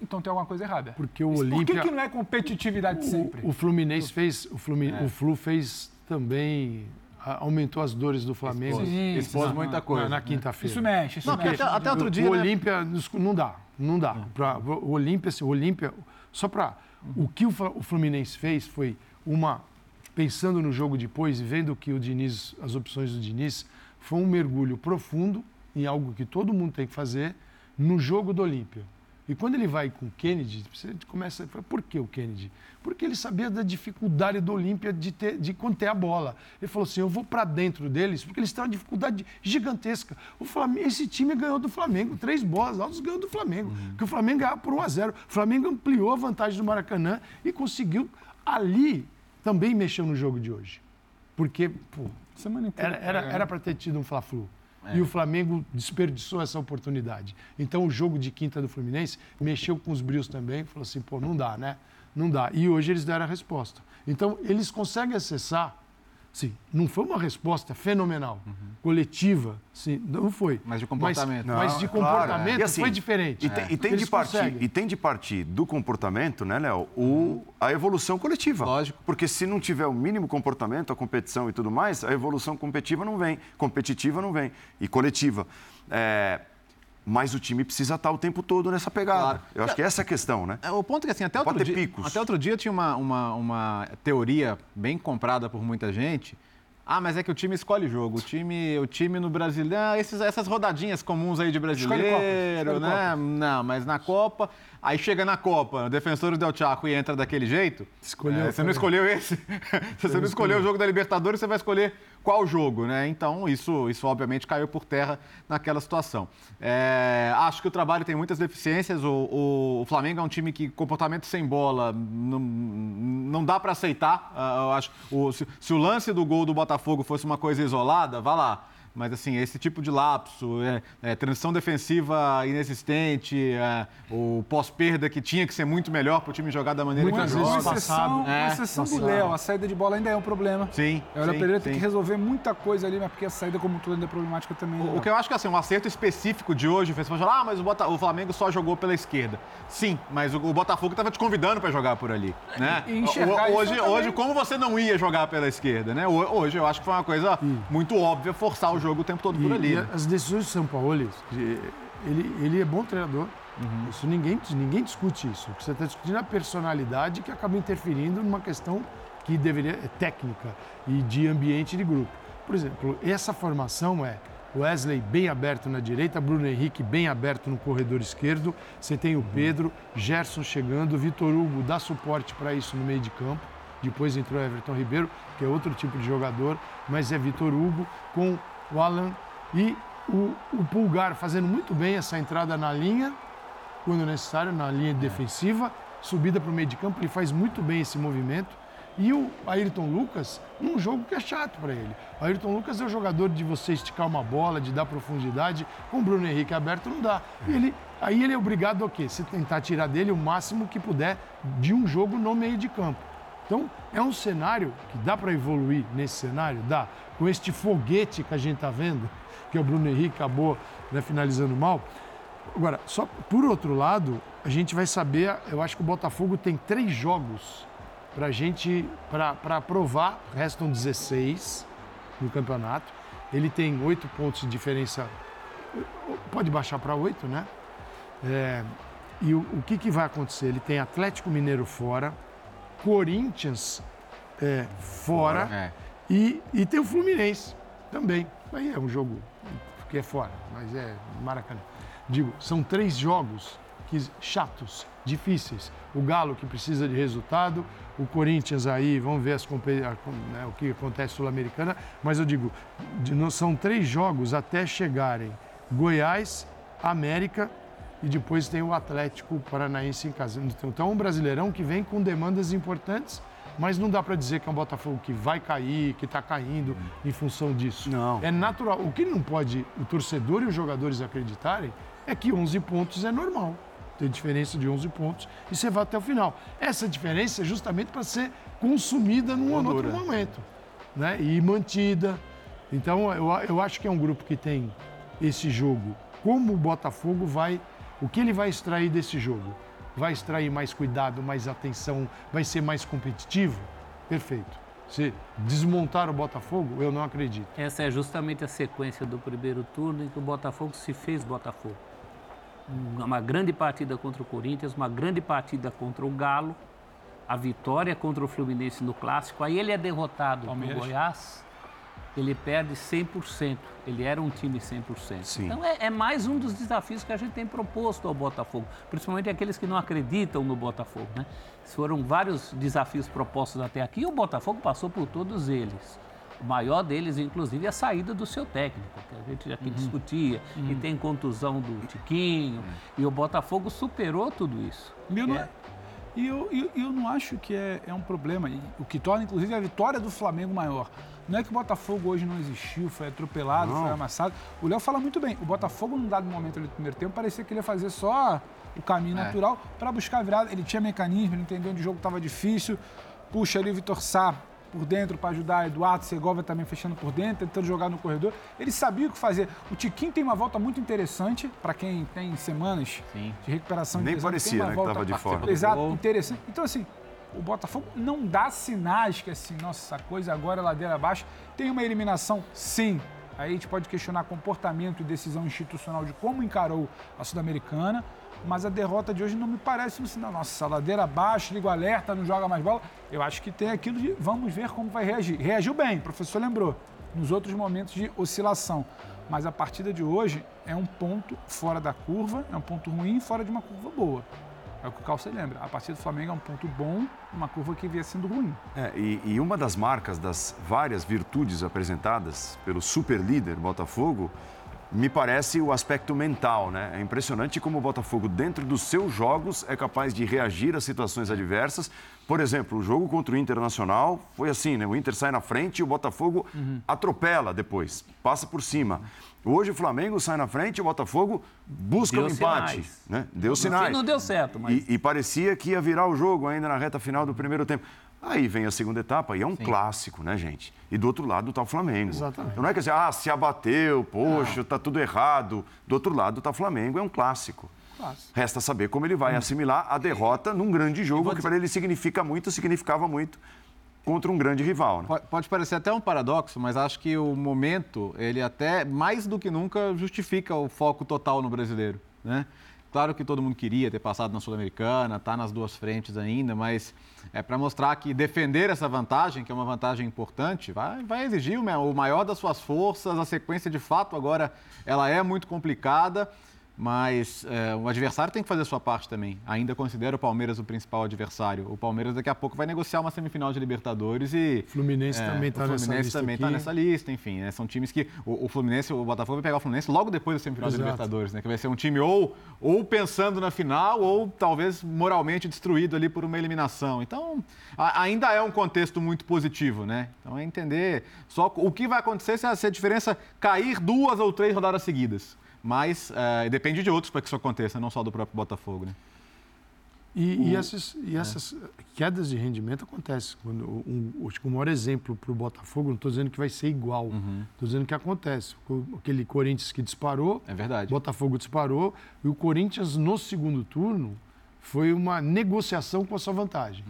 Então tem alguma coisa errada. Porque o Isso- Por que, Olímpia. que não é competitividade sempre? O Fluminense fez, o, Flumi, É. o Flu fez também, aumentou as dores do Flamengo. Expôs. Sim, Expôs na- muita coisa, Na, né? quinta-feira. Isso mexe, isso Não, mexe. Até- até outro o- dia, O né? Olímpia não dá, não dá. Pra, o Olímpia, assim, o Olímpia, só para o que o Fla- o Fluminense fez foi uma pensando no jogo depois e vendo que o Diniz, as opções do Diniz, foi um mergulho profundo em algo que todo mundo tem que fazer no jogo do Olímpia. E quando ele vai com o Kennedy, você começa a falar, por que o Kennedy? Porque ele sabia da dificuldade do Olímpia de, ter, de conter a bola. Ele falou assim, eu vou para dentro deles, porque eles têm uma dificuldade gigantesca. O Flamengo, esse time ganhou do Flamengo, três bolas altas ganhou do Flamengo. Que o Flamengo ganhava por 1 a 0 O Flamengo ampliou a vantagem do Maracanã e conseguiu ali também mexer no jogo de hoje. Porque, pô, era era É. era para ter tido um Fla-Flu. É. E o Flamengo desperdiçou essa oportunidade. Então o jogo de quinta do Fluminense mexeu com os brios também, falou assim, pô, não dá, né? Não dá. E hoje eles deram a resposta. Então eles conseguem acessar, sim, não foi uma resposta fenomenal, coletiva, sim, não foi. Mas de comportamento. Mas, mas de Não, claro. comportamento E assim, foi diferente. E tem, e tem partir, e tem de partir do comportamento, né, Léo, o, a evolução coletiva. Lógico. Porque se não tiver o mínimo comportamento, a competição e tudo mais, a evolução competitiva não vem, competitiva não vem, e coletiva. É, mas o time precisa estar o tempo todo nessa pegada. Eu acho que essa é a questão, né? É, O ponto é que assim, até outro, dia, picos. até outro dia tinha uma, uma, uma teoria bem comprada por muita gente. Ah, mas é que o time escolhe jogo. O time, o time no Brasileiro. Ah, esses, essas rodadinhas comuns aí de brasileiro, Escolhe né? Não, mas na Copa. Aí chega na Copa, o defensor Del Chaco e entra daquele jeito. Escolheu É, você não escolheu esse. Se você não escolheu o jogo da Libertadores, você vai escolher qual jogo, né? Então, isso, isso obviamente caiu por terra naquela situação. É, acho que o trabalho tem muitas deficiências. O, o- o Flamengo é um time que comportamento sem bola não, não dá para aceitar. Eu acho, o- se, se o lance do gol do Botafogo fosse uma coisa isolada, vá lá. Mas, assim, esse tipo de lapso, é, é, transição defensiva inexistente, é, o pós-perda que tinha que ser muito melhor para o time jogar da maneira Uma que jogou. uma exceção, É, uma exceção do passado. Léo. A saída de bola ainda é um problema. Sim. O Léo sim, Pereira tem sim. que resolver muita coisa ali, mas porque a saída como todo ainda é problemática também. né? O que eu acho que assim, um acerto específico de hoje, o pessoal fala, ah, mas o, Bota- o Flamengo só jogou pela esquerda. Sim, mas o, o Botafogo estava te convidando para jogar por ali. Né? E enxergar O- hoje, também. hoje, como você não ia jogar pela esquerda, né? Ho- Hoje eu acho que foi uma coisa muito óbvia forçar o jogo o tempo todo por E- ali. e né? as decisões do São Paulo, ele, ele é bom treinador. Uhum. Isso ninguém, ninguém discute isso. O que você está discutindo é a personalidade que acaba interferindo numa questão que deveria é técnica e de ambiente de grupo. Por exemplo, essa formação é Wesley bem aberto na direita, Bruno Henrique bem aberto no corredor esquerdo. Você tem o Pedro, Gerson chegando, Vitor Hugo dá suporte para isso no meio de campo. Depois entrou Everton Ribeiro, que é outro tipo de jogador, mas é Vitor Hugo com o Alan e o, o Pulgar fazendo muito bem essa entrada na linha, quando necessário, na linha defensiva, subida para o meio de campo, ele faz muito bem esse movimento. E o Ayrton Lucas, num jogo que é chato para ele. O Ayrton Lucas é o jogador de você esticar uma bola, de dar profundidade. Com o Bruno Henrique aberto não dá. E ele, aí ele é obrigado a quê? Você tentar tirar dele o máximo que puder de um jogo no meio de campo. Então, é um cenário que dá para evoluir nesse cenário? Dá. Com este foguete que a gente está vendo, que é o Bruno Henrique acabou né, finalizando mal, Agora, só por outro lado, a gente vai saber, eu acho que o Botafogo tem três jogos para gente, para provar, restam 16 no campeonato. Ele tem oito pontos de diferença, pode baixar para oito, né? É, e o, o que, que vai acontecer? Ele tem Atlético Mineiro fora, Corinthians é, fora, É. e, e tem o Fluminense também. Aí é um jogo que é fora, mas é Maracanã. Digo, são três jogos que, chatos, difíceis. O Galo que precisa de resultado, o Corinthians aí, vamos ver as, né, o que acontece sul-americana, mas eu digo, de- não- são três jogos até chegarem Goiás, América e depois tem o Atlético Paranaense em casa. Então é um brasileirão que vem com demandas importantes, mas não dá para dizer que é um Botafogo que vai cair, que está caindo em função disso. Não. É natural. O que não pode o torcedor e os jogadores acreditarem é que 11 pontos é normal. Tem diferença de 11 pontos e você vai até o final. Essa diferença é justamente para ser consumida num ou outro momento né? e mantida. Então, eu, eu acho que é um grupo que tem esse jogo. Como o Botafogo vai. O que ele vai extrair desse jogo? Vai extrair mais cuidado, mais atenção, vai ser mais competitivo? Perfeito. Se desmontar o Botafogo, eu não acredito. Essa é justamente a sequência do primeiro turno em que o Botafogo se fez Botafogo. Uma grande partida contra o Corinthians, uma grande partida contra o Galo, a vitória contra o Fluminense no Clássico. Aí ele é derrotado Palmeiras. no Goiás, ele perde 100%. Ele era um time 100%. Sim. Então é, é mais um dos desafios que a gente tem proposto ao Botafogo, principalmente aqueles que não acreditam no Botafogo. Né? Foram vários desafios propostos até aqui e o Botafogo passou por todos eles. O maior deles, inclusive, é a saída do seu técnico, que a gente aqui discutia, que tem contusão do Tiquinho, e o Botafogo superou tudo isso. E não, É. e eu, eu, eu não acho que é, é um problema. E o que torna, inclusive, a vitória do Flamengo maior. Não é que o Botafogo hoje não existiu, foi atropelado, foi amassado. O Léo fala muito bem. O Botafogo, num dado momento ali do primeiro tempo, parecia que ele ia fazer só o caminho É. natural para buscar a virada. Ele tinha mecanismo, ele entendeu onde o jogo estava difícil. Puxa ali o Vitor Sá por dentro para ajudar. Eduardo Segovia também fechando por dentro, tentando jogar no corredor. Ele sabia o que fazer. O Tiquinho tem uma volta muito interessante para quem tem semanas Sim. de recuperação de Nem parecia, tem uma né, que volta tava de fora. Exato, interessante. Então, assim, o Botafogo não dá sinais que, assim, nossa, essa coisa agora é ladeira abaixo. Tem uma eliminação, sim. Aí a gente pode questionar comportamento e decisão institucional de como encarou a Sul-Americana, mas a derrota de hoje não me parece um sinal. Nossa, ladeira abaixo, liga o alerta, não joga mais bola. Eu acho que tem aquilo de vamos ver como vai reagir. Reagiu bem, o professor lembrou, nos outros momentos de oscilação. Mas a partida de hoje é um ponto fora da curva, é um ponto ruim fora de uma curva boa. É o que o Calça lembra. A partida do Flamengo é um ponto bom, uma curva que vinha sendo ruim. É, e, e uma das marcas das várias virtudes apresentadas pelo superlíder Botafogo me parece o aspecto mental, né? É impressionante como o Botafogo, dentro dos seus jogos, é capaz de reagir a situações adversas. Por exemplo, o jogo contra o Internacional foi assim, né? O Inter sai na frente e o Botafogo atropela depois, passa por cima. Hoje o Flamengo sai na frente e o Botafogo busca Deu o empate. sinais. Né? Deu sinais. não deu certo, mas- E, e parecia que ia virar o jogo ainda na reta final do primeiro tempo. Aí vem a segunda etapa e é um clássico, né, gente? E do outro lado está o Flamengo. Exatamente. Então não é que assim, ah, se abateu, poxa, tá tudo errado. Do outro lado está o Flamengo, é um clássico. Resta saber como ele vai assimilar a derrota num grande jogo, que para ele significa muito, significava muito contra um grande rival. Né? Pode, pode parecer até um paradoxo, mas acho que o momento, ele até, mais do que nunca, justifica o foco total no brasileiro, né? Claro que todo mundo queria ter passado na Sul-Americana, tá nas duas frentes ainda, mas é para mostrar que defender essa vantagem, que é uma vantagem importante, vai, vai exigir o ma- o maior das suas forças. A sequência, de fato, agora ela é muito complicada. Mas é, o adversário tem que fazer a sua parte também. Ainda considero o Palmeiras o principal adversário. O Palmeiras daqui a pouco vai negociar uma semifinal de Libertadores e. Fluminense também tá o nessa Fluminense lista também está nessa lista, enfim. né, são times que. O, o Fluminense, o Botafogo vai pegar o Fluminense logo depois da semifinal de Exato. Libertadores, né? Que vai ser um time ou, ou pensando na final, ou talvez moralmente destruído ali por uma eliminação. Então, a- ainda é um contexto muito positivo, né? Então é entender só o que vai acontecer se a, se a diferença cair duas ou três rodadas seguidas. Mas eh, depende de outros para que isso aconteça, não só do próprio Botafogo, né? E, e essas, e essas quedas de rendimento acontecem. Quando, um, acho que o maior exemplo para o Botafogo, não estou dizendo que vai ser igual, estou dizendo que acontece. O- Aquele Corinthians que disparou, É verdade. Botafogo disparou, e o Corinthians no segundo turno foi uma negociação com a sua vantagem.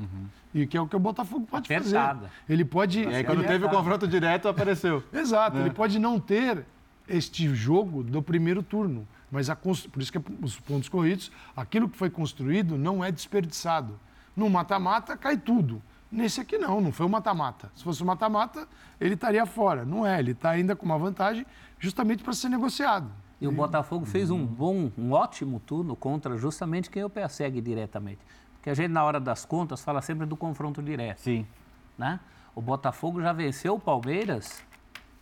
E que é o que o Botafogo pode Apertada. fazer. Ele pode. E aí, quando teve o confronto direto, apareceu. Exato, né? ele pode não ter este jogo do primeiro turno, mas a por isso que é os pontos corridos, aquilo que foi construído não é desperdiçado. No mata-mata cai tudo. Nesse aqui não, não foi o mata-mata. Se fosse o mata-mata, ele estaria fora. Não é, ele está ainda com uma vantagem justamente para ser negociado. E o Botafogo fez um bom, um ótimo turno contra justamente quem o persegue diretamente. Porque a gente, na hora das contas, fala sempre do confronto direto. Sim. Né? O Botafogo já venceu o Palmeiras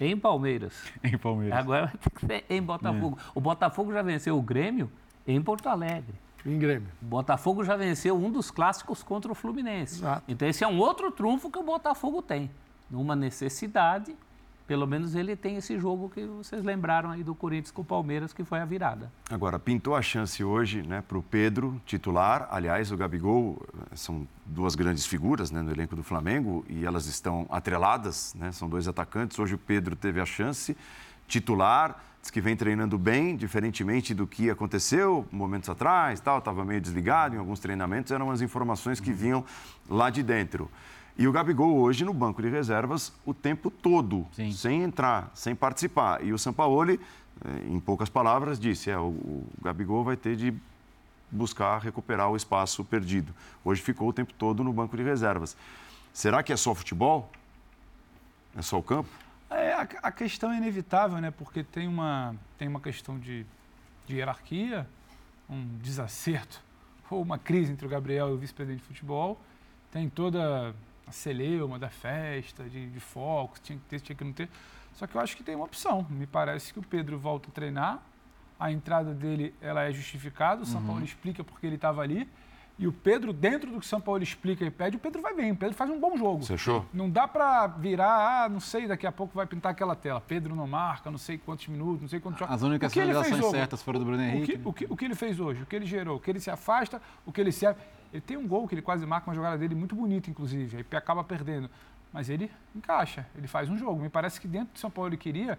em Palmeiras. Em Palmeiras. Agora vai ter que ser em Botafogo. O Botafogo já venceu o Grêmio em Porto Alegre. Em Grêmio. O Botafogo já venceu um dos clássicos contra o Fluminense. Então esse é um outro trunfo que o Botafogo tem. Numa necessidade, pelo menos ele tem esse jogo que vocês lembraram aí do Corinthians com o Palmeiras, que foi a virada. Agora, pintou a chance hoje né, para o Pedro, titular. Aliás, o Gabigol eh, são duas grandes figuras né, no elenco do Flamengo e elas estão atreladas, né, são dois atacantes. Hoje o Pedro teve a chance, titular, diz que vem treinando bem, diferentemente do que aconteceu momentos atrás, tal, estava meio desligado em alguns treinamentos, eram as informações que vinham lá de dentro. E o Gabigol hoje no banco de reservas o tempo todo, sem entrar, sem participar. E o Sampaoli, eh, em poucas palavras, disse: é, o, Gabigol vai ter de buscar recuperar o espaço perdido. Hoje ficou o tempo todo no banco de reservas. Será que é só futebol? É só o campo? É, a, a questão é inevitável, né? Porque tem uma, tem uma questão de, de hierarquia, um desacerto ou uma crise entre o Gabriel e o vice-presidente de futebol. Tem toda celeuma da festa, de, de foco, tinha que ter, tinha que não ter. Só que eu acho que tem uma opção. Me parece que o Pedro volta a treinar, a entrada dele ela é justificada, o São Uhum. Paulo explica porque ele estava ali. E o Pedro, dentro do que o São Paulo explica e pede, o Pedro vai bem. O Pedro faz um bom jogo. Você achou? Não dá pra virar, ah, não sei, daqui a pouco vai pintar aquela tela. Pedro não marca, não sei quantos minutos, não sei quantos jogos. As únicas O finalizações certas foram do Bruno O Henrique. que, o, que, o que ele fez hoje? O que ele gerou? O que ele se afasta, o que ele serve. Ele tem um gol que ele quase marca uma jogada dele muito bonita, inclusive. Aí acaba perdendo. Mas ele encaixa, ele faz um jogo. Me parece que dentro do São Paulo ele queria,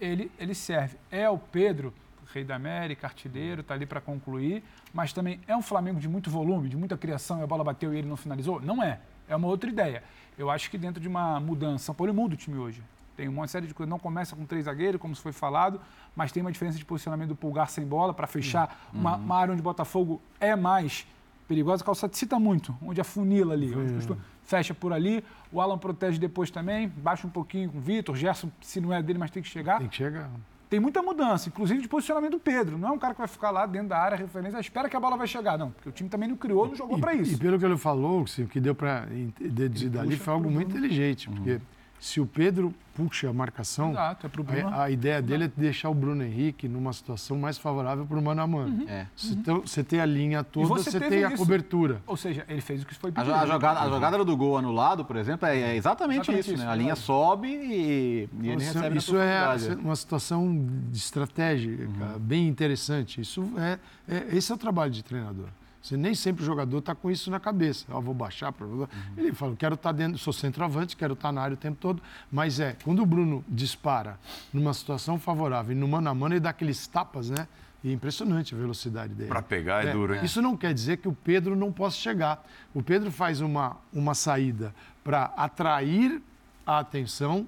ele, ele serve. É o Pedro, rei da América, artilheiro, está ali para concluir, mas também é um Flamengo de muito volume, de muita criação e a bola bateu e ele não finalizou? Não é. É uma outra ideia. Eu acho que dentro de uma mudança, São Paulo muda o time hoje. Tem uma série de coisas. Não começa com três zagueiros, como foi falado, mas tem uma diferença de posicionamento do pulgar sem bola para fechar uma, uma área onde o Botafogo é mais perigosa. O Calçado cita muito, onde afunila ali. onde costuma- fecha por ali. O Alan protege depois também, baixa um pouquinho com o Vitor. Gerson, se não é dele, mas tem que chegar. Tem que chegar. Tem muita mudança, inclusive de posicionamento do Pedro. Não é um cara que vai ficar lá dentro da área, referência, espera que a bola vai chegar. Não, porque o time também não criou, não jogou para E isso. pelo que ele falou, assim, o que deu para deduzir dali foi algo muito inteligente, porque se o Pedro puxa a marcação, Exato, é pro Bruno. a, a ideia dele é deixar o Bruno Henrique numa situação mais favorável para o mano a mano. É. Se- Então, você tem a linha E toda, você, tem a isso. cobertura. Ou seja, ele fez o que foi A, pedido. jo- a jogada, a jogada do gol anulado, por exemplo, é, é exatamente, Exatamente isso, isso, né? A linha sobe e, e ele Isso- recebe isso é uma situação de estratégia Uhum. bem interessante. Isso é, é- esse é o trabalho de treinador. Você nem sempre o jogador está com isso na cabeça. Ah, vou baixar para. Uhum. Ele fala, quero estar dentro, sou centroavante, quero estar na área o tempo todo. Mas é, quando o Bruno dispara numa situação favorável e no mano a mano, ele dá aqueles tapas, né? E é impressionante a velocidade dele. Para pegar é, duro, hein? Isso não quer dizer que o Pedro não possa chegar. O Pedro faz uma, uma saída para atrair a atenção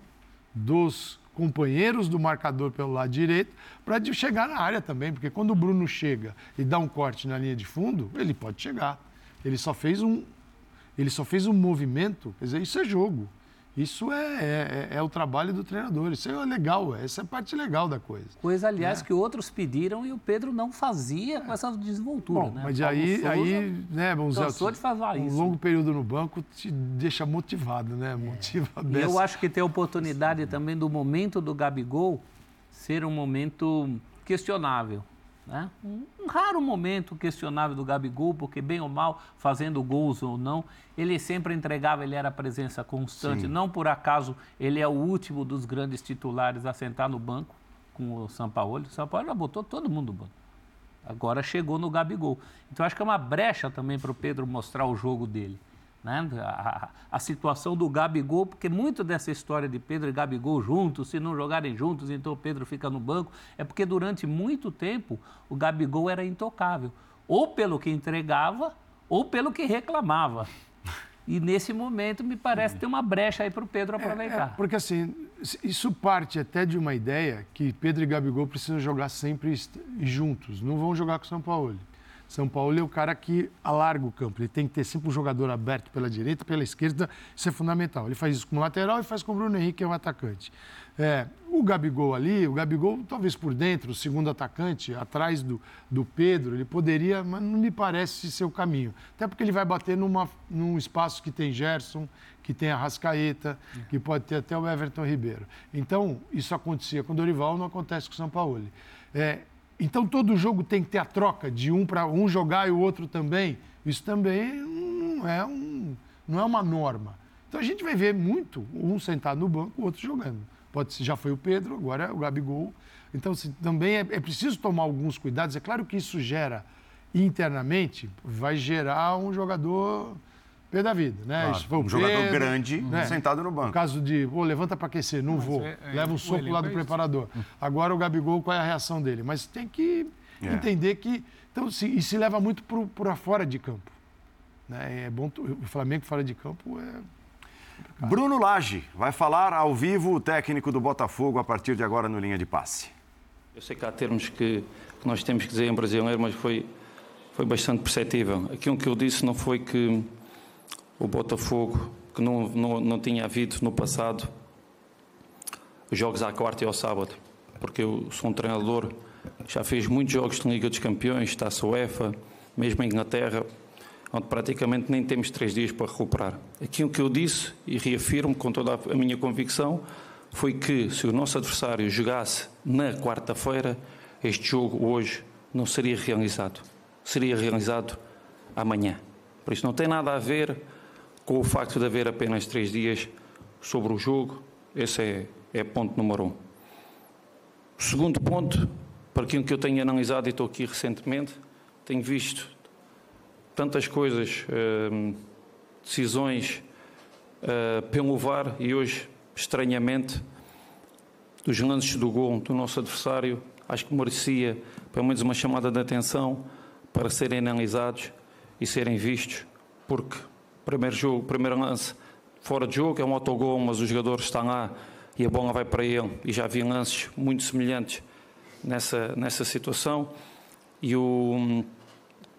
dos companheiros do marcador pelo lado direito para chegar na área também, porque quando o Bruno chega e dá um corte na linha de fundo, ele pode chegar. Ele só fez um, ele só fez um movimento, quer dizer, isso é jogo. Isso é, é, é o trabalho do treinador. Isso é legal, essa é a parte legal da coisa. Coisa, aliás, que outros pediram e o Pedro não fazia com essa desenvoltura. Bom, né? mas Paulo aí, Souza aí, né, vamos dizer, cansou de falar um isso. longo período no banco te deixa motivado, né? Motiva a E eu acho que tem a oportunidade também do momento do Gabigol ser um momento questionável. Né? Um, raro momento questionável do Gabigol, porque bem ou mal, fazendo gols ou não, ele sempre entregava, ele era presença constante. Sim. Não por acaso ele é o último dos grandes titulares a sentar no banco com o Sampaoli. O Sampaoli já botou todo mundo no banco. Agora chegou no Gabigol. Então acho que é uma brecha também para o Pedro mostrar o jogo dele. Né? A, a, situação do Gabigol, porque muito dessa história de Pedro e Gabigol juntos, se não jogarem juntos, então o Pedro fica no banco, é porque durante muito tempo o Gabigol era intocável, ou pelo que entregava, ou pelo que reclamava. E nesse momento me parece ter uma brecha aí para o Pedro aproveitar. É, é, porque assim, isso parte até de uma ideia que Pedro e Gabigol precisam jogar sempre juntos, não vão jogar com São Paulo. São Paulo é o cara que alarga o campo. Ele tem que ter sempre um jogador aberto pela direita, pela esquerda. Isso é fundamental. Ele faz isso com o lateral e faz com o Bruno Henrique, que é o atacante. É, o Gabigol ali, o Gabigol talvez por dentro, o segundo atacante, atrás do, do Pedro, ele poderia, mas não me parece ser o caminho. Até porque ele vai bater numa, num espaço que tem Gerson, que tem a Rascaeta, que pode ter até o Everton Ribeiro. Então, isso acontecia com o Dorival, não acontece com o São Paulo. É, então todo jogo tem que ter a troca de um para um jogar e o outro também. Isso também não é, um, não é uma norma. Então a gente vai ver muito um sentado no banco, o outro jogando. Pode ser, já foi o Pedro, agora é o Gabigol. Então assim, também é, é preciso tomar alguns cuidados. É claro que isso gera internamente, vai gerar um jogador pé da vida, né? Claro, um jogador grande né? sentado no banco. No caso de, pô, levanta para aquecer, não Mas vou, é, é, leva um soco lá do é preparador. Agora o Gabigol, qual é a reação dele? Mas tem que é. entender que, então, se, e se leva muito para fora de campo. Né? É bom, o Flamengo fora de campo é... Bruno Lage vai falar ao vivo o técnico do Botafogo a partir de agora no linha de passe. Eu sei que há termos que, que nós temos que dizer em brasileiro, mas foi, foi bastante perceptível. Aquilo que eu disse não foi que o Botafogo, que não, não, não tinha havido no passado jogos à quarta e ao sábado, porque eu sou um treinador já fez muitos jogos de Liga dos Campeões, Taça UEFA, mesmo em Inglaterra, onde praticamente nem temos três dias para recuperar. Aquilo que eu disse, e reafirmo com toda a minha convicção, foi que se o nosso adversário jogasse na quarta-feira, este jogo hoje não seria realizado. Seria realizado amanhã. Por isso não tem nada a ver com o facto de haver apenas três dias sobre o jogo, esse é, é ponto número um. Segundo ponto, para aquilo que eu tenho analisado e estou aqui recentemente, tenho visto tantas coisas, hum, decisões uh, pelo VAR e hoje, estranhamente, dos lances do gol do nosso adversário, acho que merecia pelo menos uma chamada de atenção para serem analisados e serem vistos, porque Primeiro jogo, primeiro lance fora de jogo, é um autogol, mas o jogador está lá e a bola vai para ele. E já vi lances muito semelhantes nessa, nessa situação. E o,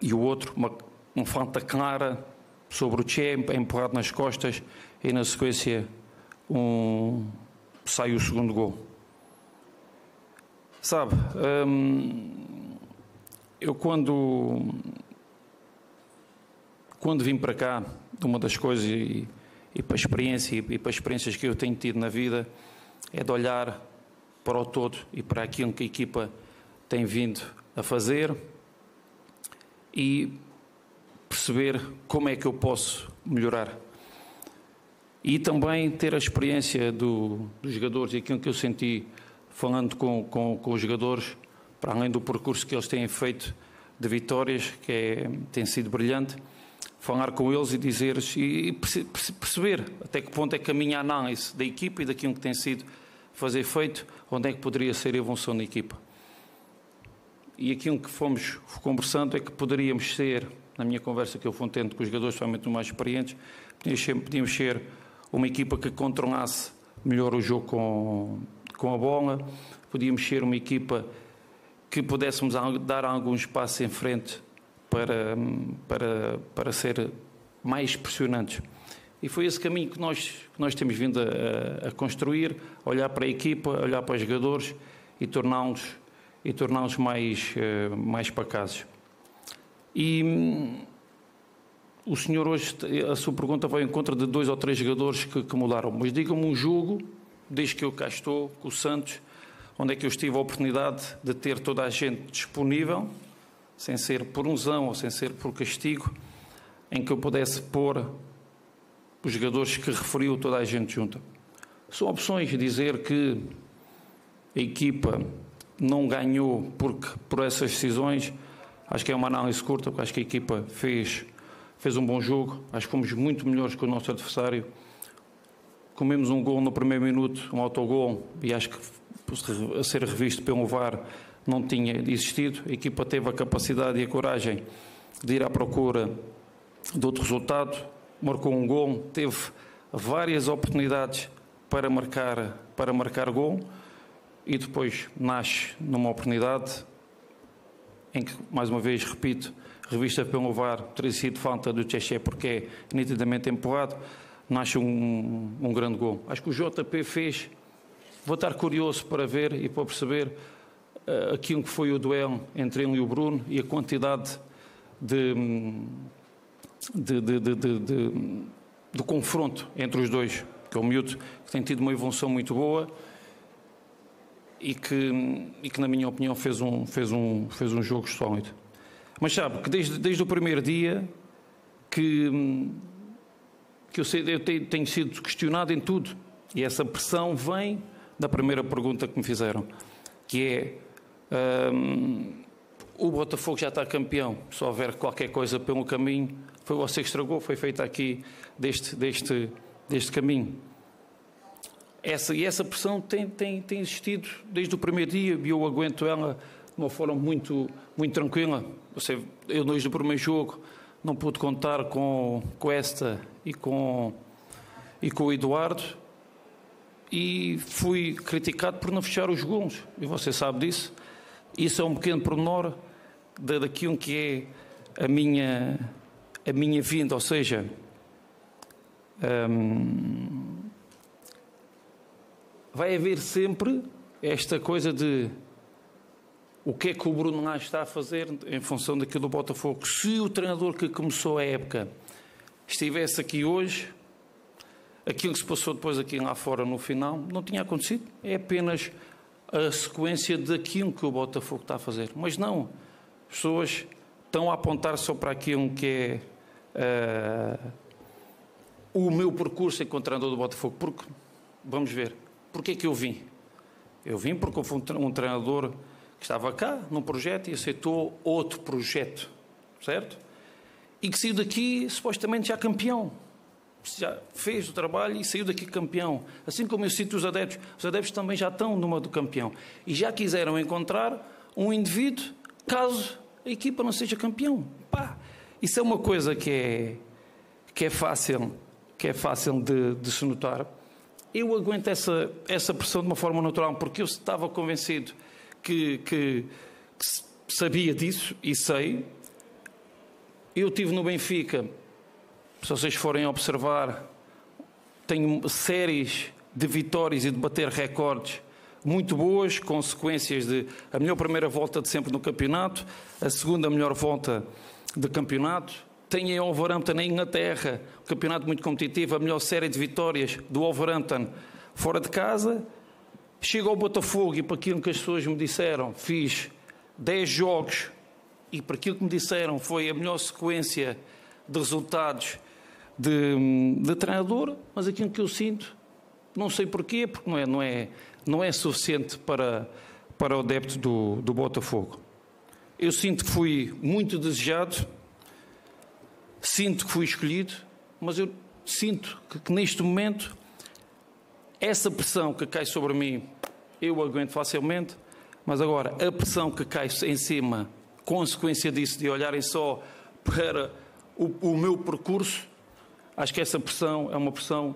e o outro, uma, uma falta clara sobre o Che, empurrado nas costas e na sequência um, sai o segundo gol. Sabe, hum, eu quando, quando vim para cá, uma das coisas e, e para a experiência e, e para as experiências que eu tenho tido na vida é de olhar para o todo e para aquilo que a equipa tem vindo a fazer e perceber como é que eu posso melhorar. E também ter a experiência do, dos jogadores e aquilo que eu senti falando com, com, com, os jogadores, para além do percurso que eles têm feito de vitórias, que é, tem sido brilhante, falar com eles e dizer e perceber até que ponto é que a minha análise da equipa e daquilo que tem sido fazer feito, onde é que poderia ser a evolução da equipa. E aquilo que fomos conversando é que poderíamos ser, na minha conversa que eu fui tendo com os jogadores, somente os mais experientes, podíamos ser uma equipa que controlasse melhor o jogo com, com a bola, podíamos ser uma equipa que pudéssemos dar alguns passos em frente para, para, para ser mais pressionantes. E foi esse caminho que nós, que nós temos vindo a, a construir, olhar para a equipa, olhar para os jogadores e torná-los e torná-los mais, uh, mais pacasos. E um, o senhor hoje, a sua pergunta vai em contra de dois ou três jogadores que, que mudaram, mas diga-me um jogo, desde que eu cá estou, com o Santos, onde é que eu tive a oportunidade de ter toda a gente disponível, sem ser por unção ou sem ser por castigo, em que eu pudesse pôr os jogadores que referiu toda a gente junta. São opções dizer que a equipa não ganhou porque por essas decisões, Acho que é uma análise curta, porque acho que a equipa fez, fez um bom jogo. Acho que fomos muito melhores que o nosso adversário. Comemos um gol no primeiro minuto, um autogol, e acho que a ser revisto pelo VAR não tinha existido. A equipa teve a capacidade e a coragem de ir à procura de outro resultado, marcou um gol, teve várias oportunidades para marcar, para marcar gol e depois nasce numa oportunidade em que, mais uma vez, repito, revista pelo VAR, teria sido falta do Tcheche porque é nitidamente empurrado, nasce um, um grande gol. Acho que o JP fez, vou estar curioso para ver e para perceber aquilo que foi o duelo entre ele e o Bruno e a quantidade de, de, de, de, de confronto entre os dois, que é o miúdo que tem tido uma evolução muito boa e que, e que na minha opinião, fez um, fez um, fez um jogo sólido. Mas sabe que desde, desde o primeiro dia que, que eu, sei, eu tenho sido questionado em tudo. E essa pressão vem da primeira pergunta que me fizeram, que é um, o Botafogo já está campeão, se houver qualquer coisa pelo caminho, foi você que estragou, foi feita aqui deste, deste, deste caminho. Essa, e essa pressão tem, tem, tem existido desde o primeiro dia e eu aguento ela de uma forma muito, muito tranquila. Você, eu, desde o primeiro jogo, não pude contar com, com esta e com, e com o Eduardo e fui criticado por não fechar os gols. E você sabe disso. Isso é um pequeno pormenor daquilo que é a minha, a minha vinda, ou seja, hum, vai haver sempre esta coisa de o que é que o Bruno Lage está a fazer em função daquilo do Botafogo. Se o treinador que começou a época estivesse aqui hoje, aquilo que se passou depois aqui lá fora no final não tinha acontecido. É apenas a sequência daquilo que o Botafogo está a fazer. Mas não, as pessoas estão a apontar só para aquilo que é uh, o meu percurso enquanto treinador do Botafogo. Porque, vamos ver, Porquê que eu vim? Eu vim porque eu fui um treinador que estava cá num projeto e aceitou outro projeto, certo? E que saiu daqui supostamente já campeão. Já fez o trabalho e saiu daqui campeão. Assim como eu cito os adeptos, os adeptos também já estão numa do campeão. E já quiseram encontrar um indivíduo caso a equipa não seja campeão. Pá, isso é uma coisa que é, que é fácil, que é fácil de, de se notar eu aguento essa, essa pressão de uma forma natural, porque eu estava convencido que, que, que sabia disso e sei. Eu tive no Benfica, se vocês forem observar, tenho séries de vitórias e de bater recordes muito boas, consequências de a melhor primeira volta de sempre no campeonato, a segunda melhor volta de campeonato, tem em Wolverhampton, na Inglaterra, um campeonato muito competitivo, a melhor série de vitórias do Wolverhampton fora de casa. Chego ao Botafogo e para aquilo que as pessoas me disseram, fiz 10 jogos e para aquilo que me disseram foi a melhor sequência de resultados de, de treinador, mas aquilo que eu sinto, não sei porquê, porque não é, não é, não é suficiente para, para o adepto do, do Botafogo. Eu sinto que fui muito desejado, sinto que fui escolhido, mas eu sinto que, que, neste momento essa pressão que cai sobre mim eu aguento facilmente, mas agora a pressão que cai em cima, consequência disso, de olharem só para o, o meu percurso, acho que essa pressão é uma pressão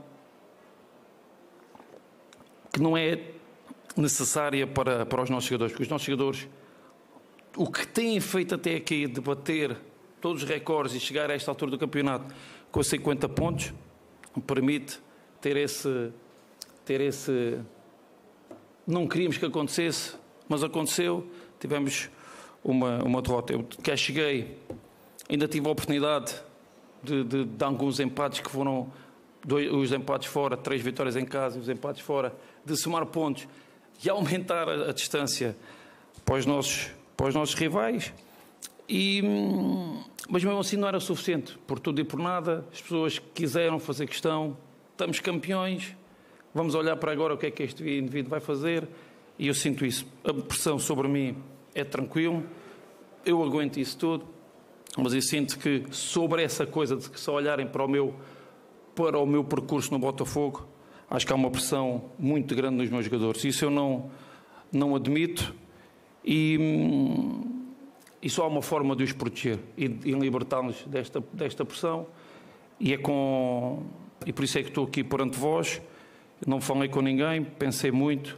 que não é necessária para, para os nossos jogadores, porque os nossos jogadores, o que têm feito até aqui de bater todos os recordes e chegar a esta altura do campeonato com 50 pontos, permite ter esse. Ter esse não queríamos que acontecesse, mas aconteceu. Tivemos uma, uma derrota. Eu cá cheguei, ainda tive a oportunidade de, de, de alguns empates que foram dois, os empates fora, três vitórias em casa e os empates fora, de somar pontos e aumentar a, a distância para os nossos, para os nossos rivais. E, mas mesmo assim não era suficiente, por tudo e por nada, as pessoas quiseram fazer questão, estamos campeões, vamos olhar para agora o que é que este indivíduo vai fazer, e eu sinto isso. A pressão sobre mim é tranquilo, eu aguento isso tudo, mas eu sinto que sobre essa coisa de que só olharem para o meu, para o meu percurso no Botafogo, acho que há uma pressão muito grande nos meus jogadores. Isso eu não, não admito e, e só há uma forma de os proteger e, e libertá-los desta, desta pressão e é com e por isso é que estou aqui perante vós. Não falei com ninguém, pensei muito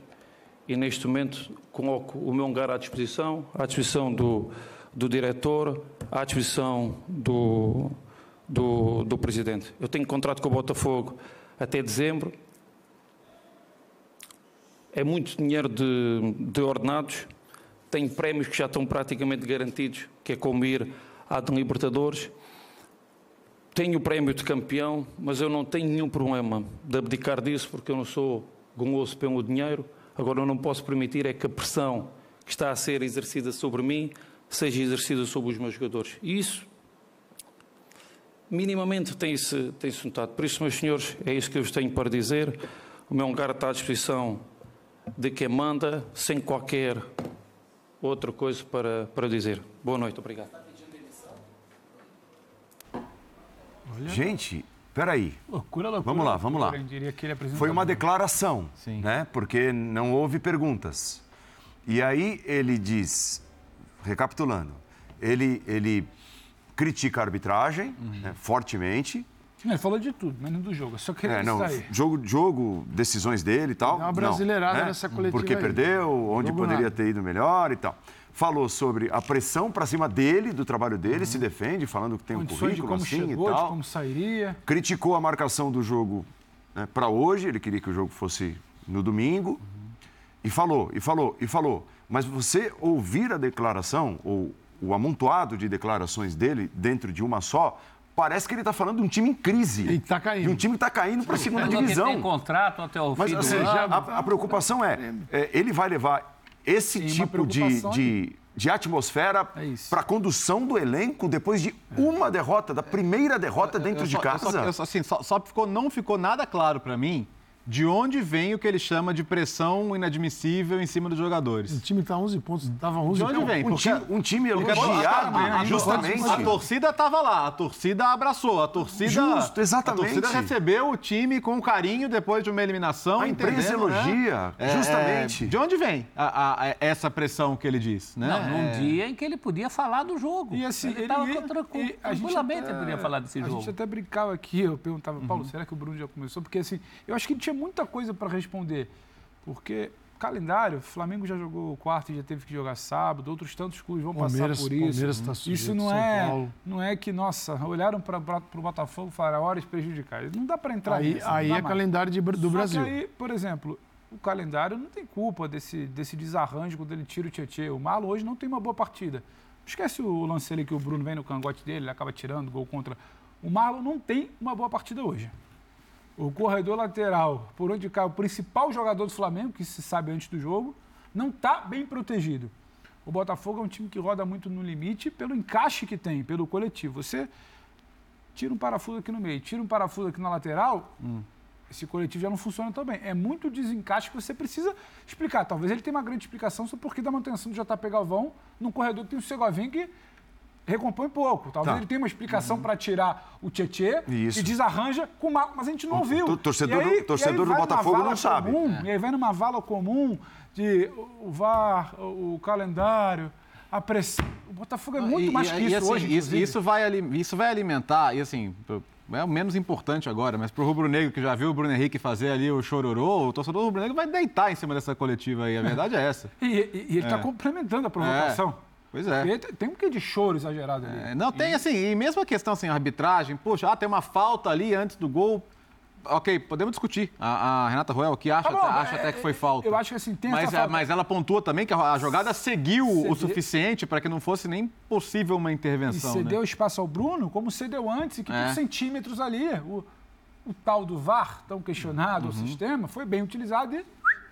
e neste momento coloco o meu lugar à disposição, à disposição do, do diretor, à disposição do, do, do presidente. Eu tenho contrato com o Botafogo até dezembro. É muito dinheiro de, de ordenados. Tenho prémios que já estão praticamente garantidos, que é como ir à de Libertadores. Tenho o prémio de campeão, mas eu não tenho nenhum problema de abdicar disso, porque eu não sou guloso pelo dinheiro. Agora, eu não posso permitir é que a pressão que está a ser exercida sobre mim seja exercida sobre os meus jogadores. E isso, minimamente, tem-se tem -se notado. Por isso, meus senhores, é isso que eu vos tenho para dizer. O meu lugar está à disposição de quem manda, sem qualquer outra coisa para, para dizer. Boa noite, obrigado. Gente, peraí. Loucura, loucura. Vamos lá, vamos lá. Eu diria que ele apresenta Foi uma declaração, né? Porque não houve perguntas. E aí ele diz, recapitulando, ele, ele critica a arbitragem né, fortemente. Ele falou de tudo, menos do jogo. Eu só queria É, não, aí. jogo, jogo, decisões dele e tal. Dá uma brasileirada não, né? nessa coletiva Porque aí. perdeu, onde Jogo poderia nada. ter ido melhor e tal. Falou sobre a pressão para cima dele, do trabalho dele, Uhum. se defende, falando que tem um Condições de currículo como assim chegou, e de tal. como sairia. Criticou a marcação do jogo né, para hoje, ele queria que o jogo fosse no domingo. E falou, e falou, e falou. Mas você ouvir a declaração, ou o amontoado de declarações dele dentro de uma só, parece que ele está falando de um time em crise. E está caindo. De um time que está caindo para a segunda divisão. tem contrato até o Mas fim assim, do já- ano. a, a preocupação é, é, ele vai levar esse Sim, tipo de, de, de atmosfera É para a condução do elenco depois de uma derrota, da primeira derrota dentro de eu casa. só- eu só- assim, só, só ficou, não ficou nada claro para mim de onde vem o que ele chama de pressão inadmissível em cima dos jogadores. O time tá 11 pontos, tava 11 De onde pontos. vem? um, time, um time a- elogiado, a- a- justamente. A torcida estava lá, a torcida abraçou, a torcida. Justo, exatamente. A torcida recebeu o time com carinho depois de uma eliminação. A imprensa entendendo, né? elogia, É, justamente. é, de onde vem a- a- essa pressão que ele diz? Né? Não, num É. dia em que ele podia falar do jogo. E assim, ele estava ia- tranquilo, a gente tranquilamente até- ele podia falar desse a jogo. gente até brincava aqui, eu perguntava, Paulo, será que o Bruno já começou? Porque assim, eu acho que ele tinha muita coisa para responder. Porque calendário, o Flamengo já jogou quarto e já teve que jogar sábado, outros tantos clubes vão Palmeiras- passar por isso. Palmeiras tá sujeito, isso não São é, Paulo. não é que, nossa, olharam para o Botafogo e falaram, horas prejudicar. Não dá para entrar Aí, nisso, aí é mais. calendário de- do Só Brasil. aí, por exemplo, o calendário não tem culpa desse, desse desarranjo quando ele tira o Tietchan. O Malo hoje não tem uma boa partida. Esquece o lance ali que o Bruno vem no cangote dele, ele acaba tirando gol contra. O Marlon não tem uma boa partida hoje. O corredor lateral, por onde cai o principal jogador do Flamengo, que se sabe antes do jogo, não está bem protegido. O Botafogo é um time que roda muito no limite pelo encaixe que tem, pelo coletivo. Você tira um parafuso aqui no meio, tira um parafuso aqui na lateral, esse coletivo já não funciona tão bem. É muito desencaixe que você precisa explicar. Talvez ele tenha uma grande explicação sobre por que da manutenção do JP Galvão num corredor que tem o Segovinho que recompõe pouco. Talvez Tá. ele tenha uma explicação para tirar o Tietê Isso. e desarranja com uma... Mas a gente não O ouviu. tor- torcedor E aí- do- torcedor e do vai numa Botafogo não vala sabe. comum, E aí vai numa vala comum de o VAR, o o calendário, a pressão. O Botafogo é muito E- mais e- que e, isso assim, hoje, isso, vai, isso vai alimentar, e assim, é o menos importante agora, mas pro Rubro Negro, que já viu o Bruno Henrique fazer ali o chororô, o torcedor do Rubro Negro vai deitar em cima dessa coletiva aí. A verdade é essa. E, e- e ele está É. complementando a provocação. Pois é. Porque tem- um quê de choro exagerado ali. É, Não, tem assim, e mesmo a questão assim, a arbitragem, poxa, ah, tem uma falta ali antes do gol. Ok, podemos discutir. A, a Renata Roel, que acha, Tá bom, acha é, até que foi falta. eu acho que, assim, tem mas, essa a- falta- mas ela pontua também que a, jogada seguiu o Cede- suficiente para que não fosse nem possível uma E intervenção. cedeu né? espaço ao Bruno, como cedeu antes, e que É. por centímetros ali. O, o tal do VAR, tão questionado, o sistema, foi bem utilizado e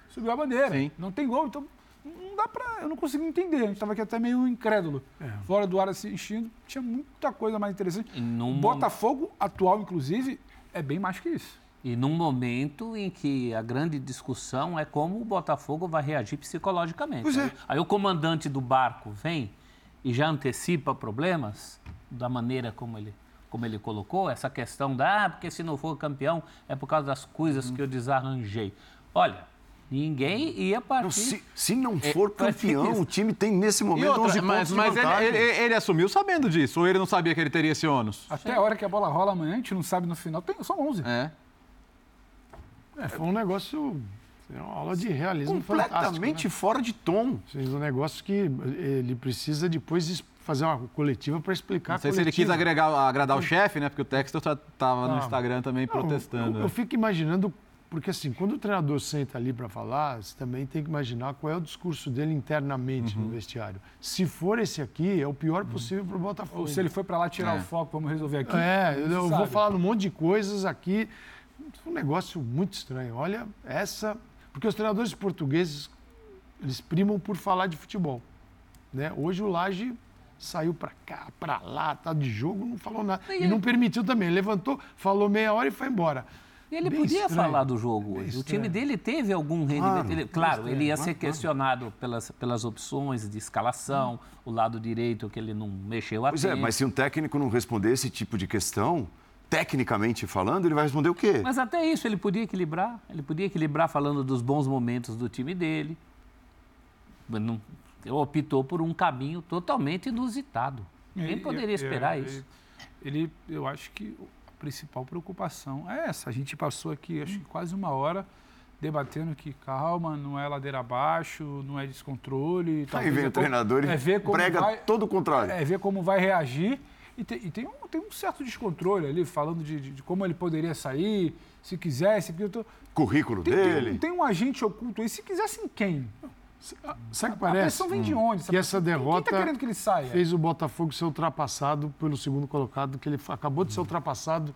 subiu a bandeira. Sim. Não tem gol, então não dá pra. Eu não consigo entender. A gente estava aqui até meio incrédulo. Fora do ar assistindo, tinha muita coisa mais interessante. Num O Botafogo atual, inclusive, é bem mais que isso. E num momento em que a grande discussão é como o Botafogo vai reagir psicologicamente. Pois é. Aí, aí o comandante do barco vem e já antecipa problemas da maneira como ele, como ele colocou, essa questão da, ah, porque se não for campeão é por causa das coisas que eu desarranjei. Olha, ninguém ia partir... Não, se, se, não for é, campeão, o time tem nesse momento outra, 11 mas, pontos mas ele, ele, ele, assumiu sabendo disso, ou ele não sabia que ele teria esse ônus? Até Sim. a hora que a bola rola amanhã, a gente não sabe no final, tem, são 11. É. É, foi um negócio é uma aula de realismo completamente né? fora de tom. Um negócio que ele precisa depois fazer uma coletiva para explicar. Não sei se ele quis agregar, agradar o chefe, né? Porque o Textor estava no Instagram também não, protestando. Eu, eu, né? fico imaginando, porque assim, quando o treinador senta ali para falar, você também tem que imaginar qual é o discurso dele internamente uhum. no vestiário. Se for esse aqui, é o pior uhum. possível para o Botafogo. Ou se ele foi para lá tirar é. o foco, vamos resolver aqui. É, eu, eu vou falar um monte de coisas aqui. Um negócio muito estranho. Olha, essa porque os treinadores portugueses, eles primam por falar de futebol. Né? Hoje o Laje saiu para cá, para lá, tá de jogo, não falou nada. E, e não permitiu também. Levantou, falou meia hora e foi embora. E ele Bem podia estranho. falar do jogo hoje. O time dele teve algum rendimento. Claro, ele, claro ele ia ser questionado pelas, pelas opções de escalação, hum. o lado direito que ele não mexeu a Pois é, mas se um técnico não responder esse tipo de questão, tecnicamente falando, ele vai responder o quê? Mas até isso ele podia equilibrar. Ele podia equilibrar falando dos bons momentos do time dele. Não, optou por um caminho totalmente inusitado. Quem poderia esperar isso? Ele, eu acho que principal preocupação é essa. A gente passou aqui, acho que quase uma hora debatendo que calma, não é ladeira abaixo, não é descontrole. Aí vem o treinador e é prega vai, todo o contrário. É ver como vai reagir e tem, e tem, um, tem um certo descontrole ali, falando de, de, de, como ele poderia sair, se quisesse. Currículo tem, dele. Tem, tem, um agente oculto aí. Se quisessem quem? Sabe o que parece? A pressão vem de onde? Que essa derrota quem tá querendo que ele saia? fez o Botafogo ser ultrapassado pelo segundo colocado, que ele acabou de ser ultrapassado,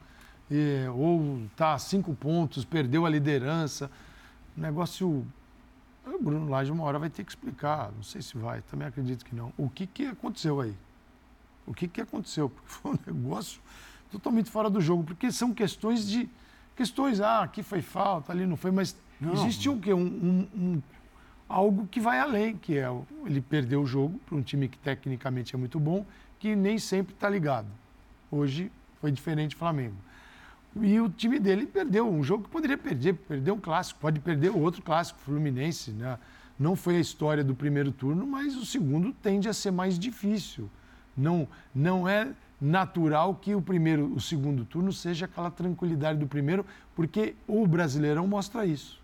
e, ou está a cinco pontos, perdeu a liderança. O negócio. O Bruno Lage uma hora vai ter que explicar, não sei se vai, também acredito que não. O que, que aconteceu aí? o que, que aconteceu, porque foi um negócio totalmente fora do jogo, porque são questões de. Questões, ah, aqui foi falta, ali não foi, mas não. existe um, quê? Um, um, um, algo que vai além, que é ele perdeu o jogo para um time que tecnicamente é muito bom, que nem sempre está ligado. Hoje foi diferente do Flamengo. E o time dele perdeu um jogo que poderia perder, perdeu um clássico, pode perder outro clássico, Fluminense. Né? Não foi a história do primeiro turno, mas o segundo tende a ser mais difícil. Não, não é natural que o primeiro, o segundo turno seja aquela tranquilidade do primeiro, porque o Brasileirão mostra isso.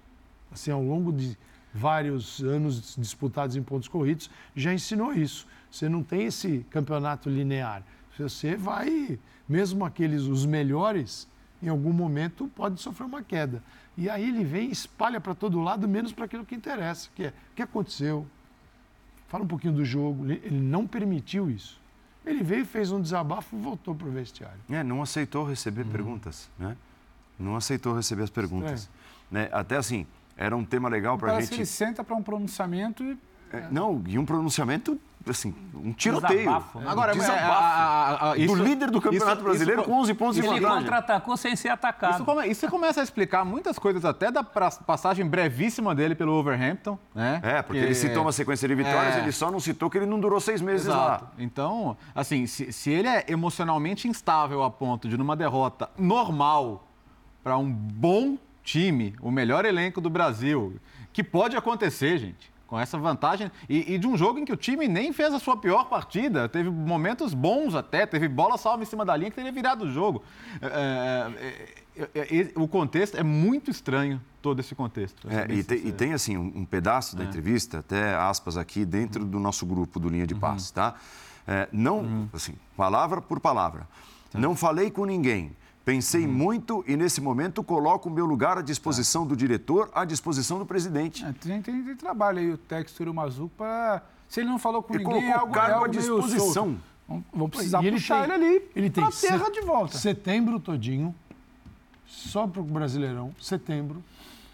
Assim, ao longo de vários anos disputados em pontos corridos, já ensinou isso. Você não tem esse campeonato linear. Você vai, mesmo aqueles os melhores, em algum momento pode sofrer uma queda. E aí ele vem e espalha para todo lado, menos para aquilo que interessa, que é o que aconteceu. Fala um pouquinho do jogo. Ele não permitiu isso. Ele veio, fez um desabafo e voltou para o vestiário. É, não aceitou receber uhum. perguntas, né? Não aceitou receber as perguntas. Né? Até assim, era um tema legal para a gente... que ele senta para um pronunciamento e... É, não, e um pronunciamento assim, um tiroteio. Desabafo, né? Agora, desabafo. É, a, a, isso, do líder do Campeonato isso, Brasileiro isso, com 11 pontos de vantagem. Ele contra-atacou sem ser atacado. Isso, come, isso começa a explicar muitas coisas, até da passagem brevíssima dele pelo Overhampton. Né? É, porque que, ele citou uma sequência de vitórias, é... ele só não citou que ele não durou seis meses Exato. lá. Então, assim, se, se ele é emocionalmente instável a ponto de, numa derrota normal para um bom time, o melhor elenco do Brasil, que pode acontecer, gente com essa vantagem. E, e, de um jogo em que o time nem fez a sua pior partida. Teve momentos bons até, teve bola salva em cima da linha que teria virado o jogo. É, é, é, é o contexto é muito estranho, todo esse contexto. É, e, te, e, tem, assim, um, um pedaço da é. entrevista, até aspas aqui, dentro uhum. do nosso grupo do Linha de Paz, uhum. tá? não, uhum. assim, palavra por palavra. Tá. Não falei com ninguém Pensei uhum. muito e, nesse momento, coloco o meu lugar à disposição tá. do diretor, à disposição do presidente. É, tem, tem, tem, trabalho aí, o Textor e o Mazuco, para. Se ele não falou com ele ninguém, colocou é algo, cargo é algo à disposição. Vamos precisar e ele puxar tem, ele ali ele tem terra de volta. Setembro todinho, só para o Brasileirão, setembro,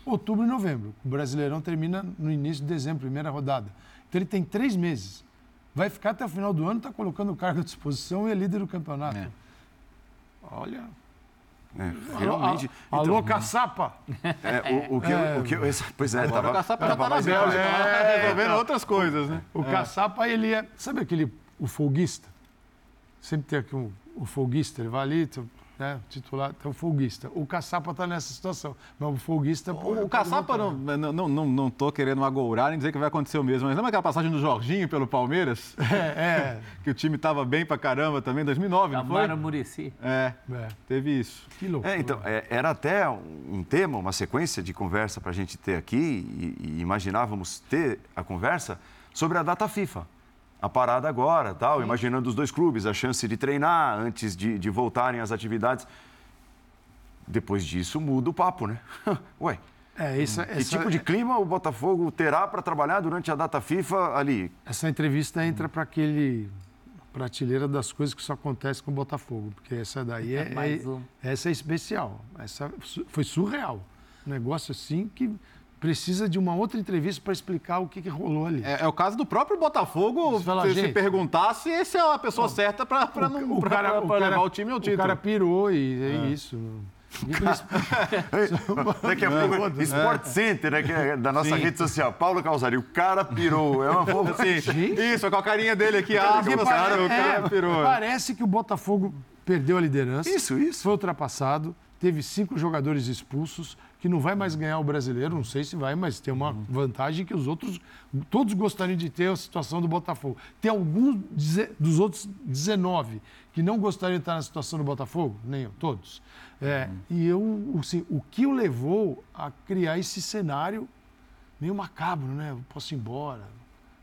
outubro e novembro. O Brasileirão termina no início de dezembro, primeira rodada. Então ele tem três meses. Vai ficar até o final do ano, está colocando o cargo à disposição e é líder do campeonato. É. Olha, é, realmente. Alô, então, alô caçapa! É, o, o, que, é, o que Pois é, tava, o caçapa já tá na Bélgica, é, resolvendo outras coisas, né? O caçapa, ele é. Sabe aquele o folguista. Sempre tem aqui um, o folguista, ele vai ali, né, titular, então folguista. O Caçapa está nessa situação, mas o folguista... pô, O, o Caçapa, não, não, não, não, não tô querendo agourar nem dizer que vai acontecer o mesmo, mas lembra aquela passagem do Jorginho pelo Palmeiras? É, é. que o time estava bem pra caramba também, em 2009, não foi? Murici. É, teve isso. Que loucura. É, então, é, era até um um tema, uma sequência de conversa para a gente ter aqui, e, e imaginávamos ter a conversa sobre a data FIFA. A parada agora, tal, imaginando os dois clubes, a chance de treinar antes de, de voltarem às atividades. Depois disso, muda o papo, né? Ué, É, essa, que essa, tipo de clima o Botafogo terá para trabalhar durante a data FIFA ali? essa entrevista entra para aquele prateleira das coisas que só acontece com o Botafogo, porque essa daí é, Mais é- um. essa é especial. Essa foi surreal. Um negócio assim que precisa de uma outra entrevista para explicar o que, que rolou ali. É, é o caso do próprio Botafogo, fala, se, se perguntar se esse é a pessoa certa para não o pra- cara, pra o cara- levar o time ao título. O cara pirou e é, isso. Daqui a pouco, Sport Center, né, que é da nossa Sim. rede social. Paulo Calzari, o cara pirou. É uma boa. Sim, isso, com a carinha dele aqui, ah, o pare- cara, o cara é, pirou. Parece que o Botafogo perdeu a liderança. Isso, isso. Foi ultrapassado. Teve cinco jogadores expulsos, que não vai mais ganhar o brasileiro, não sei se vai, mas tem uma vantagem que os outros, todos gostariam de ter a situação do Botafogo. Tem alguns dos outros 19 que não gostariam de estar na situação do Botafogo? Nem eu, todos. É, E eu, assim, o que o levou a criar esse cenário meio macabro, né? Eu posso ir embora,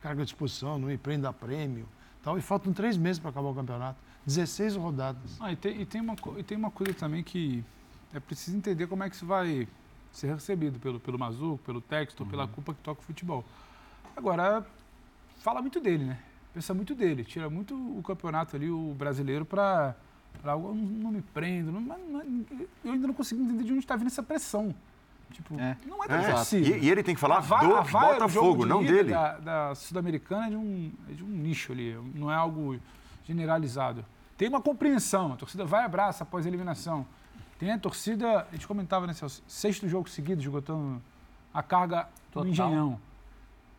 carga à disposição, não me prenda a prêmio. Tal, e faltam três meses para acabar o campeonato. 16 rodadas. Ah, e, tem, e tem uma, e tem uma coisa também que é preciso entender como é que isso vai ser recebido pelo, pelo Mazuco, pelo Texto, pela culpa que toca o futebol. Agora, fala muito dele, né? Pensa muito dele, tira muito o campeonato ali, o brasileiro, para algo, "Eu não, não me prendo. Não, mas- mas eu ainda não consigo entender de onde está vindo essa pressão. Tipo, É. não é É, da torcida. e, e ele tem que falar A VAR- do é Botafogo, de não dele. Da, da Sul-Americana é, de um, é de um nicho ali, não é algo generalizado. Tem uma compreensão, a torcida vai e abraça após a eliminação. Tem a torcida, a gente comentava nesse sexto jogo seguido, esgotando a carga Total. do Engenhão.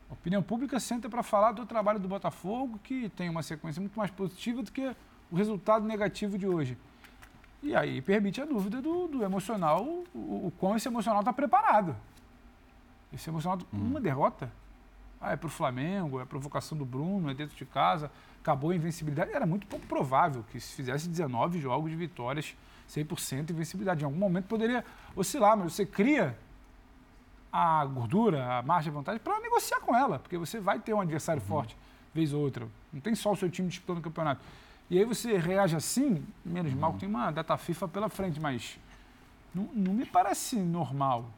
A opinião pública senta para falar do trabalho do Botafogo, que tem uma sequência muito mais positiva do que o resultado negativo de hoje. E aí permite a dúvida do, do emocional, o, o quão esse emocional está preparado. Esse emocional, uma derrota, ah, é para o Flamengo, é provocação do Bruno, é dentro de casa, acabou a invencibilidade. Era muito pouco provável que se fizesse 19 jogos de vitórias, 100% de invencibilidade. Em algum momento poderia oscilar, mas você cria a gordura, a margem de vantagem para negociar com ela, porque você vai ter um adversário forte, vez ou outra. Não tem só o seu time disputando o campeonato. E aí você reage assim, menos mal que tem uma data FIFA pela frente, mas não, não me parece normal.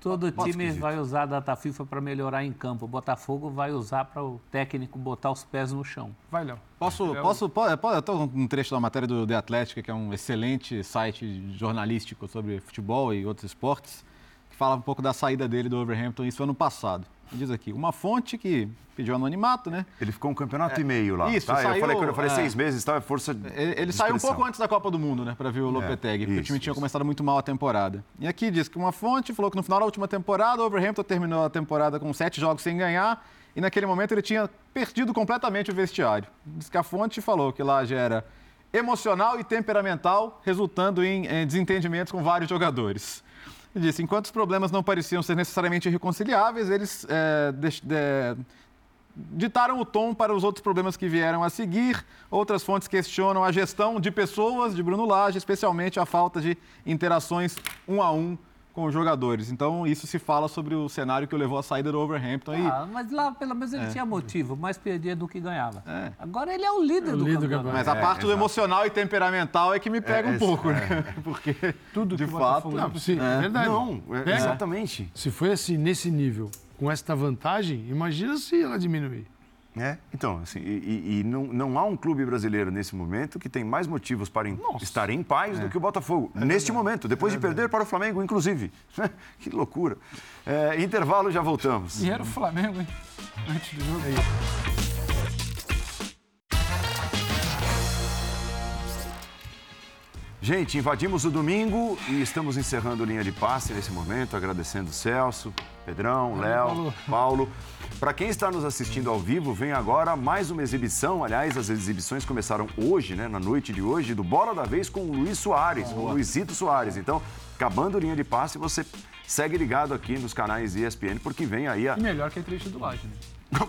Todo Pode time esquisito. vai usar a data FIFA para melhorar em campo. O Botafogo vai usar para o técnico botar os pés no chão. Vai, Léo. Posso, Léo. posso, pode, eu tô um trecho da matéria do The Athletic, que é um excelente site jornalístico sobre futebol e outros esportes, que fala um pouco da saída dele do Overhampton, isso ano passado. Diz aqui, uma fonte que pediu anonimato, né? Ele ficou um campeoto e meio lá. isso, tá? eu saiu, falei, quando eu falei é. seis meses, tá? é força. Ele, saiu um pouco antes da Copa do Mundo, né, para ver o Lopetegui, porque o isso, time tinha isso. começado muito mal a temporada. E aqui diz que uma fonte falou que no final da última temporada, o Overhampton terminou a temporada com sete jogos sem ganhar, e naquele momento ele tinha perdido completamente o vestiário. Diz que a fonte falou que lá já era emocional e temperamental, resultando em, eh, desentendimentos com vários jogadores. Ele disse, enquanto os problemas não pareciam ser necessariamente irreconciliáveis, eles eh, deix- de- ditaram o tom para os outros problemas que vieram a seguir. Outras fontes questionam a gestão de pessoas de Bruno Lage, especialmente a falta de interações um a um com os jogadores. Então, isso se fala sobre o cenário que o levou à saída do Overhampton. E Ah, mas lá pelo menos ele É. tinha motivo, mais perdia do que ganhava. É. Agora ele é o líder do líder do campeonato. Mas a É, parte do emocional e temperamental é que me pega É, um é, pouco, é. né? Porque, Tudo de que o fato... Não, se, é verdade. Não, é- exatamente. Se foi assim, nesse nível, com esta vantagem, imagina se ela diminuir. É, então, assim, e, e- não, não há um clube brasileiro nesse momento que tem mais motivos para em- estar em paz do que o Botafogo. neste momento, depois de perder para o Flamengo, inclusive. que loucura. É, intervalo, já voltamos. E era o Flamengo, hein? Antes do jogo. Gente, invadimos o domingo e estamos encerrando linha de passe nesse momento, agradecendo Celso, Pedrão, Léo, Paulo. Para quem está nos assistindo ao vivo, vem agora mais uma exibição. Aliás, as exibições começaram hoje, né, na noite de hoje, do Bola da Vez com o Luiz Soares, o Luizito Soares. Então, acabando linha de passe, você segue ligado aqui nos canais ESPN, porque vem aí a. E melhor que a entrevista do Laje, né?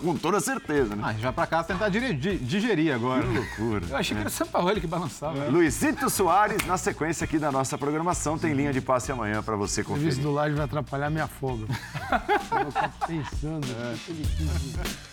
Com toda certeza, né? Ah, já pra casa tentar digerir agora. Que loucura. Eu achei que era o Sampaoli que balançava. Luizito Soares, na sequência aqui da nossa programação, tem linha de passe amanhã para você O serviço conferir. do Laje vai atrapalhar minha folga. Eu ficar pensando. o que ele quis dizer.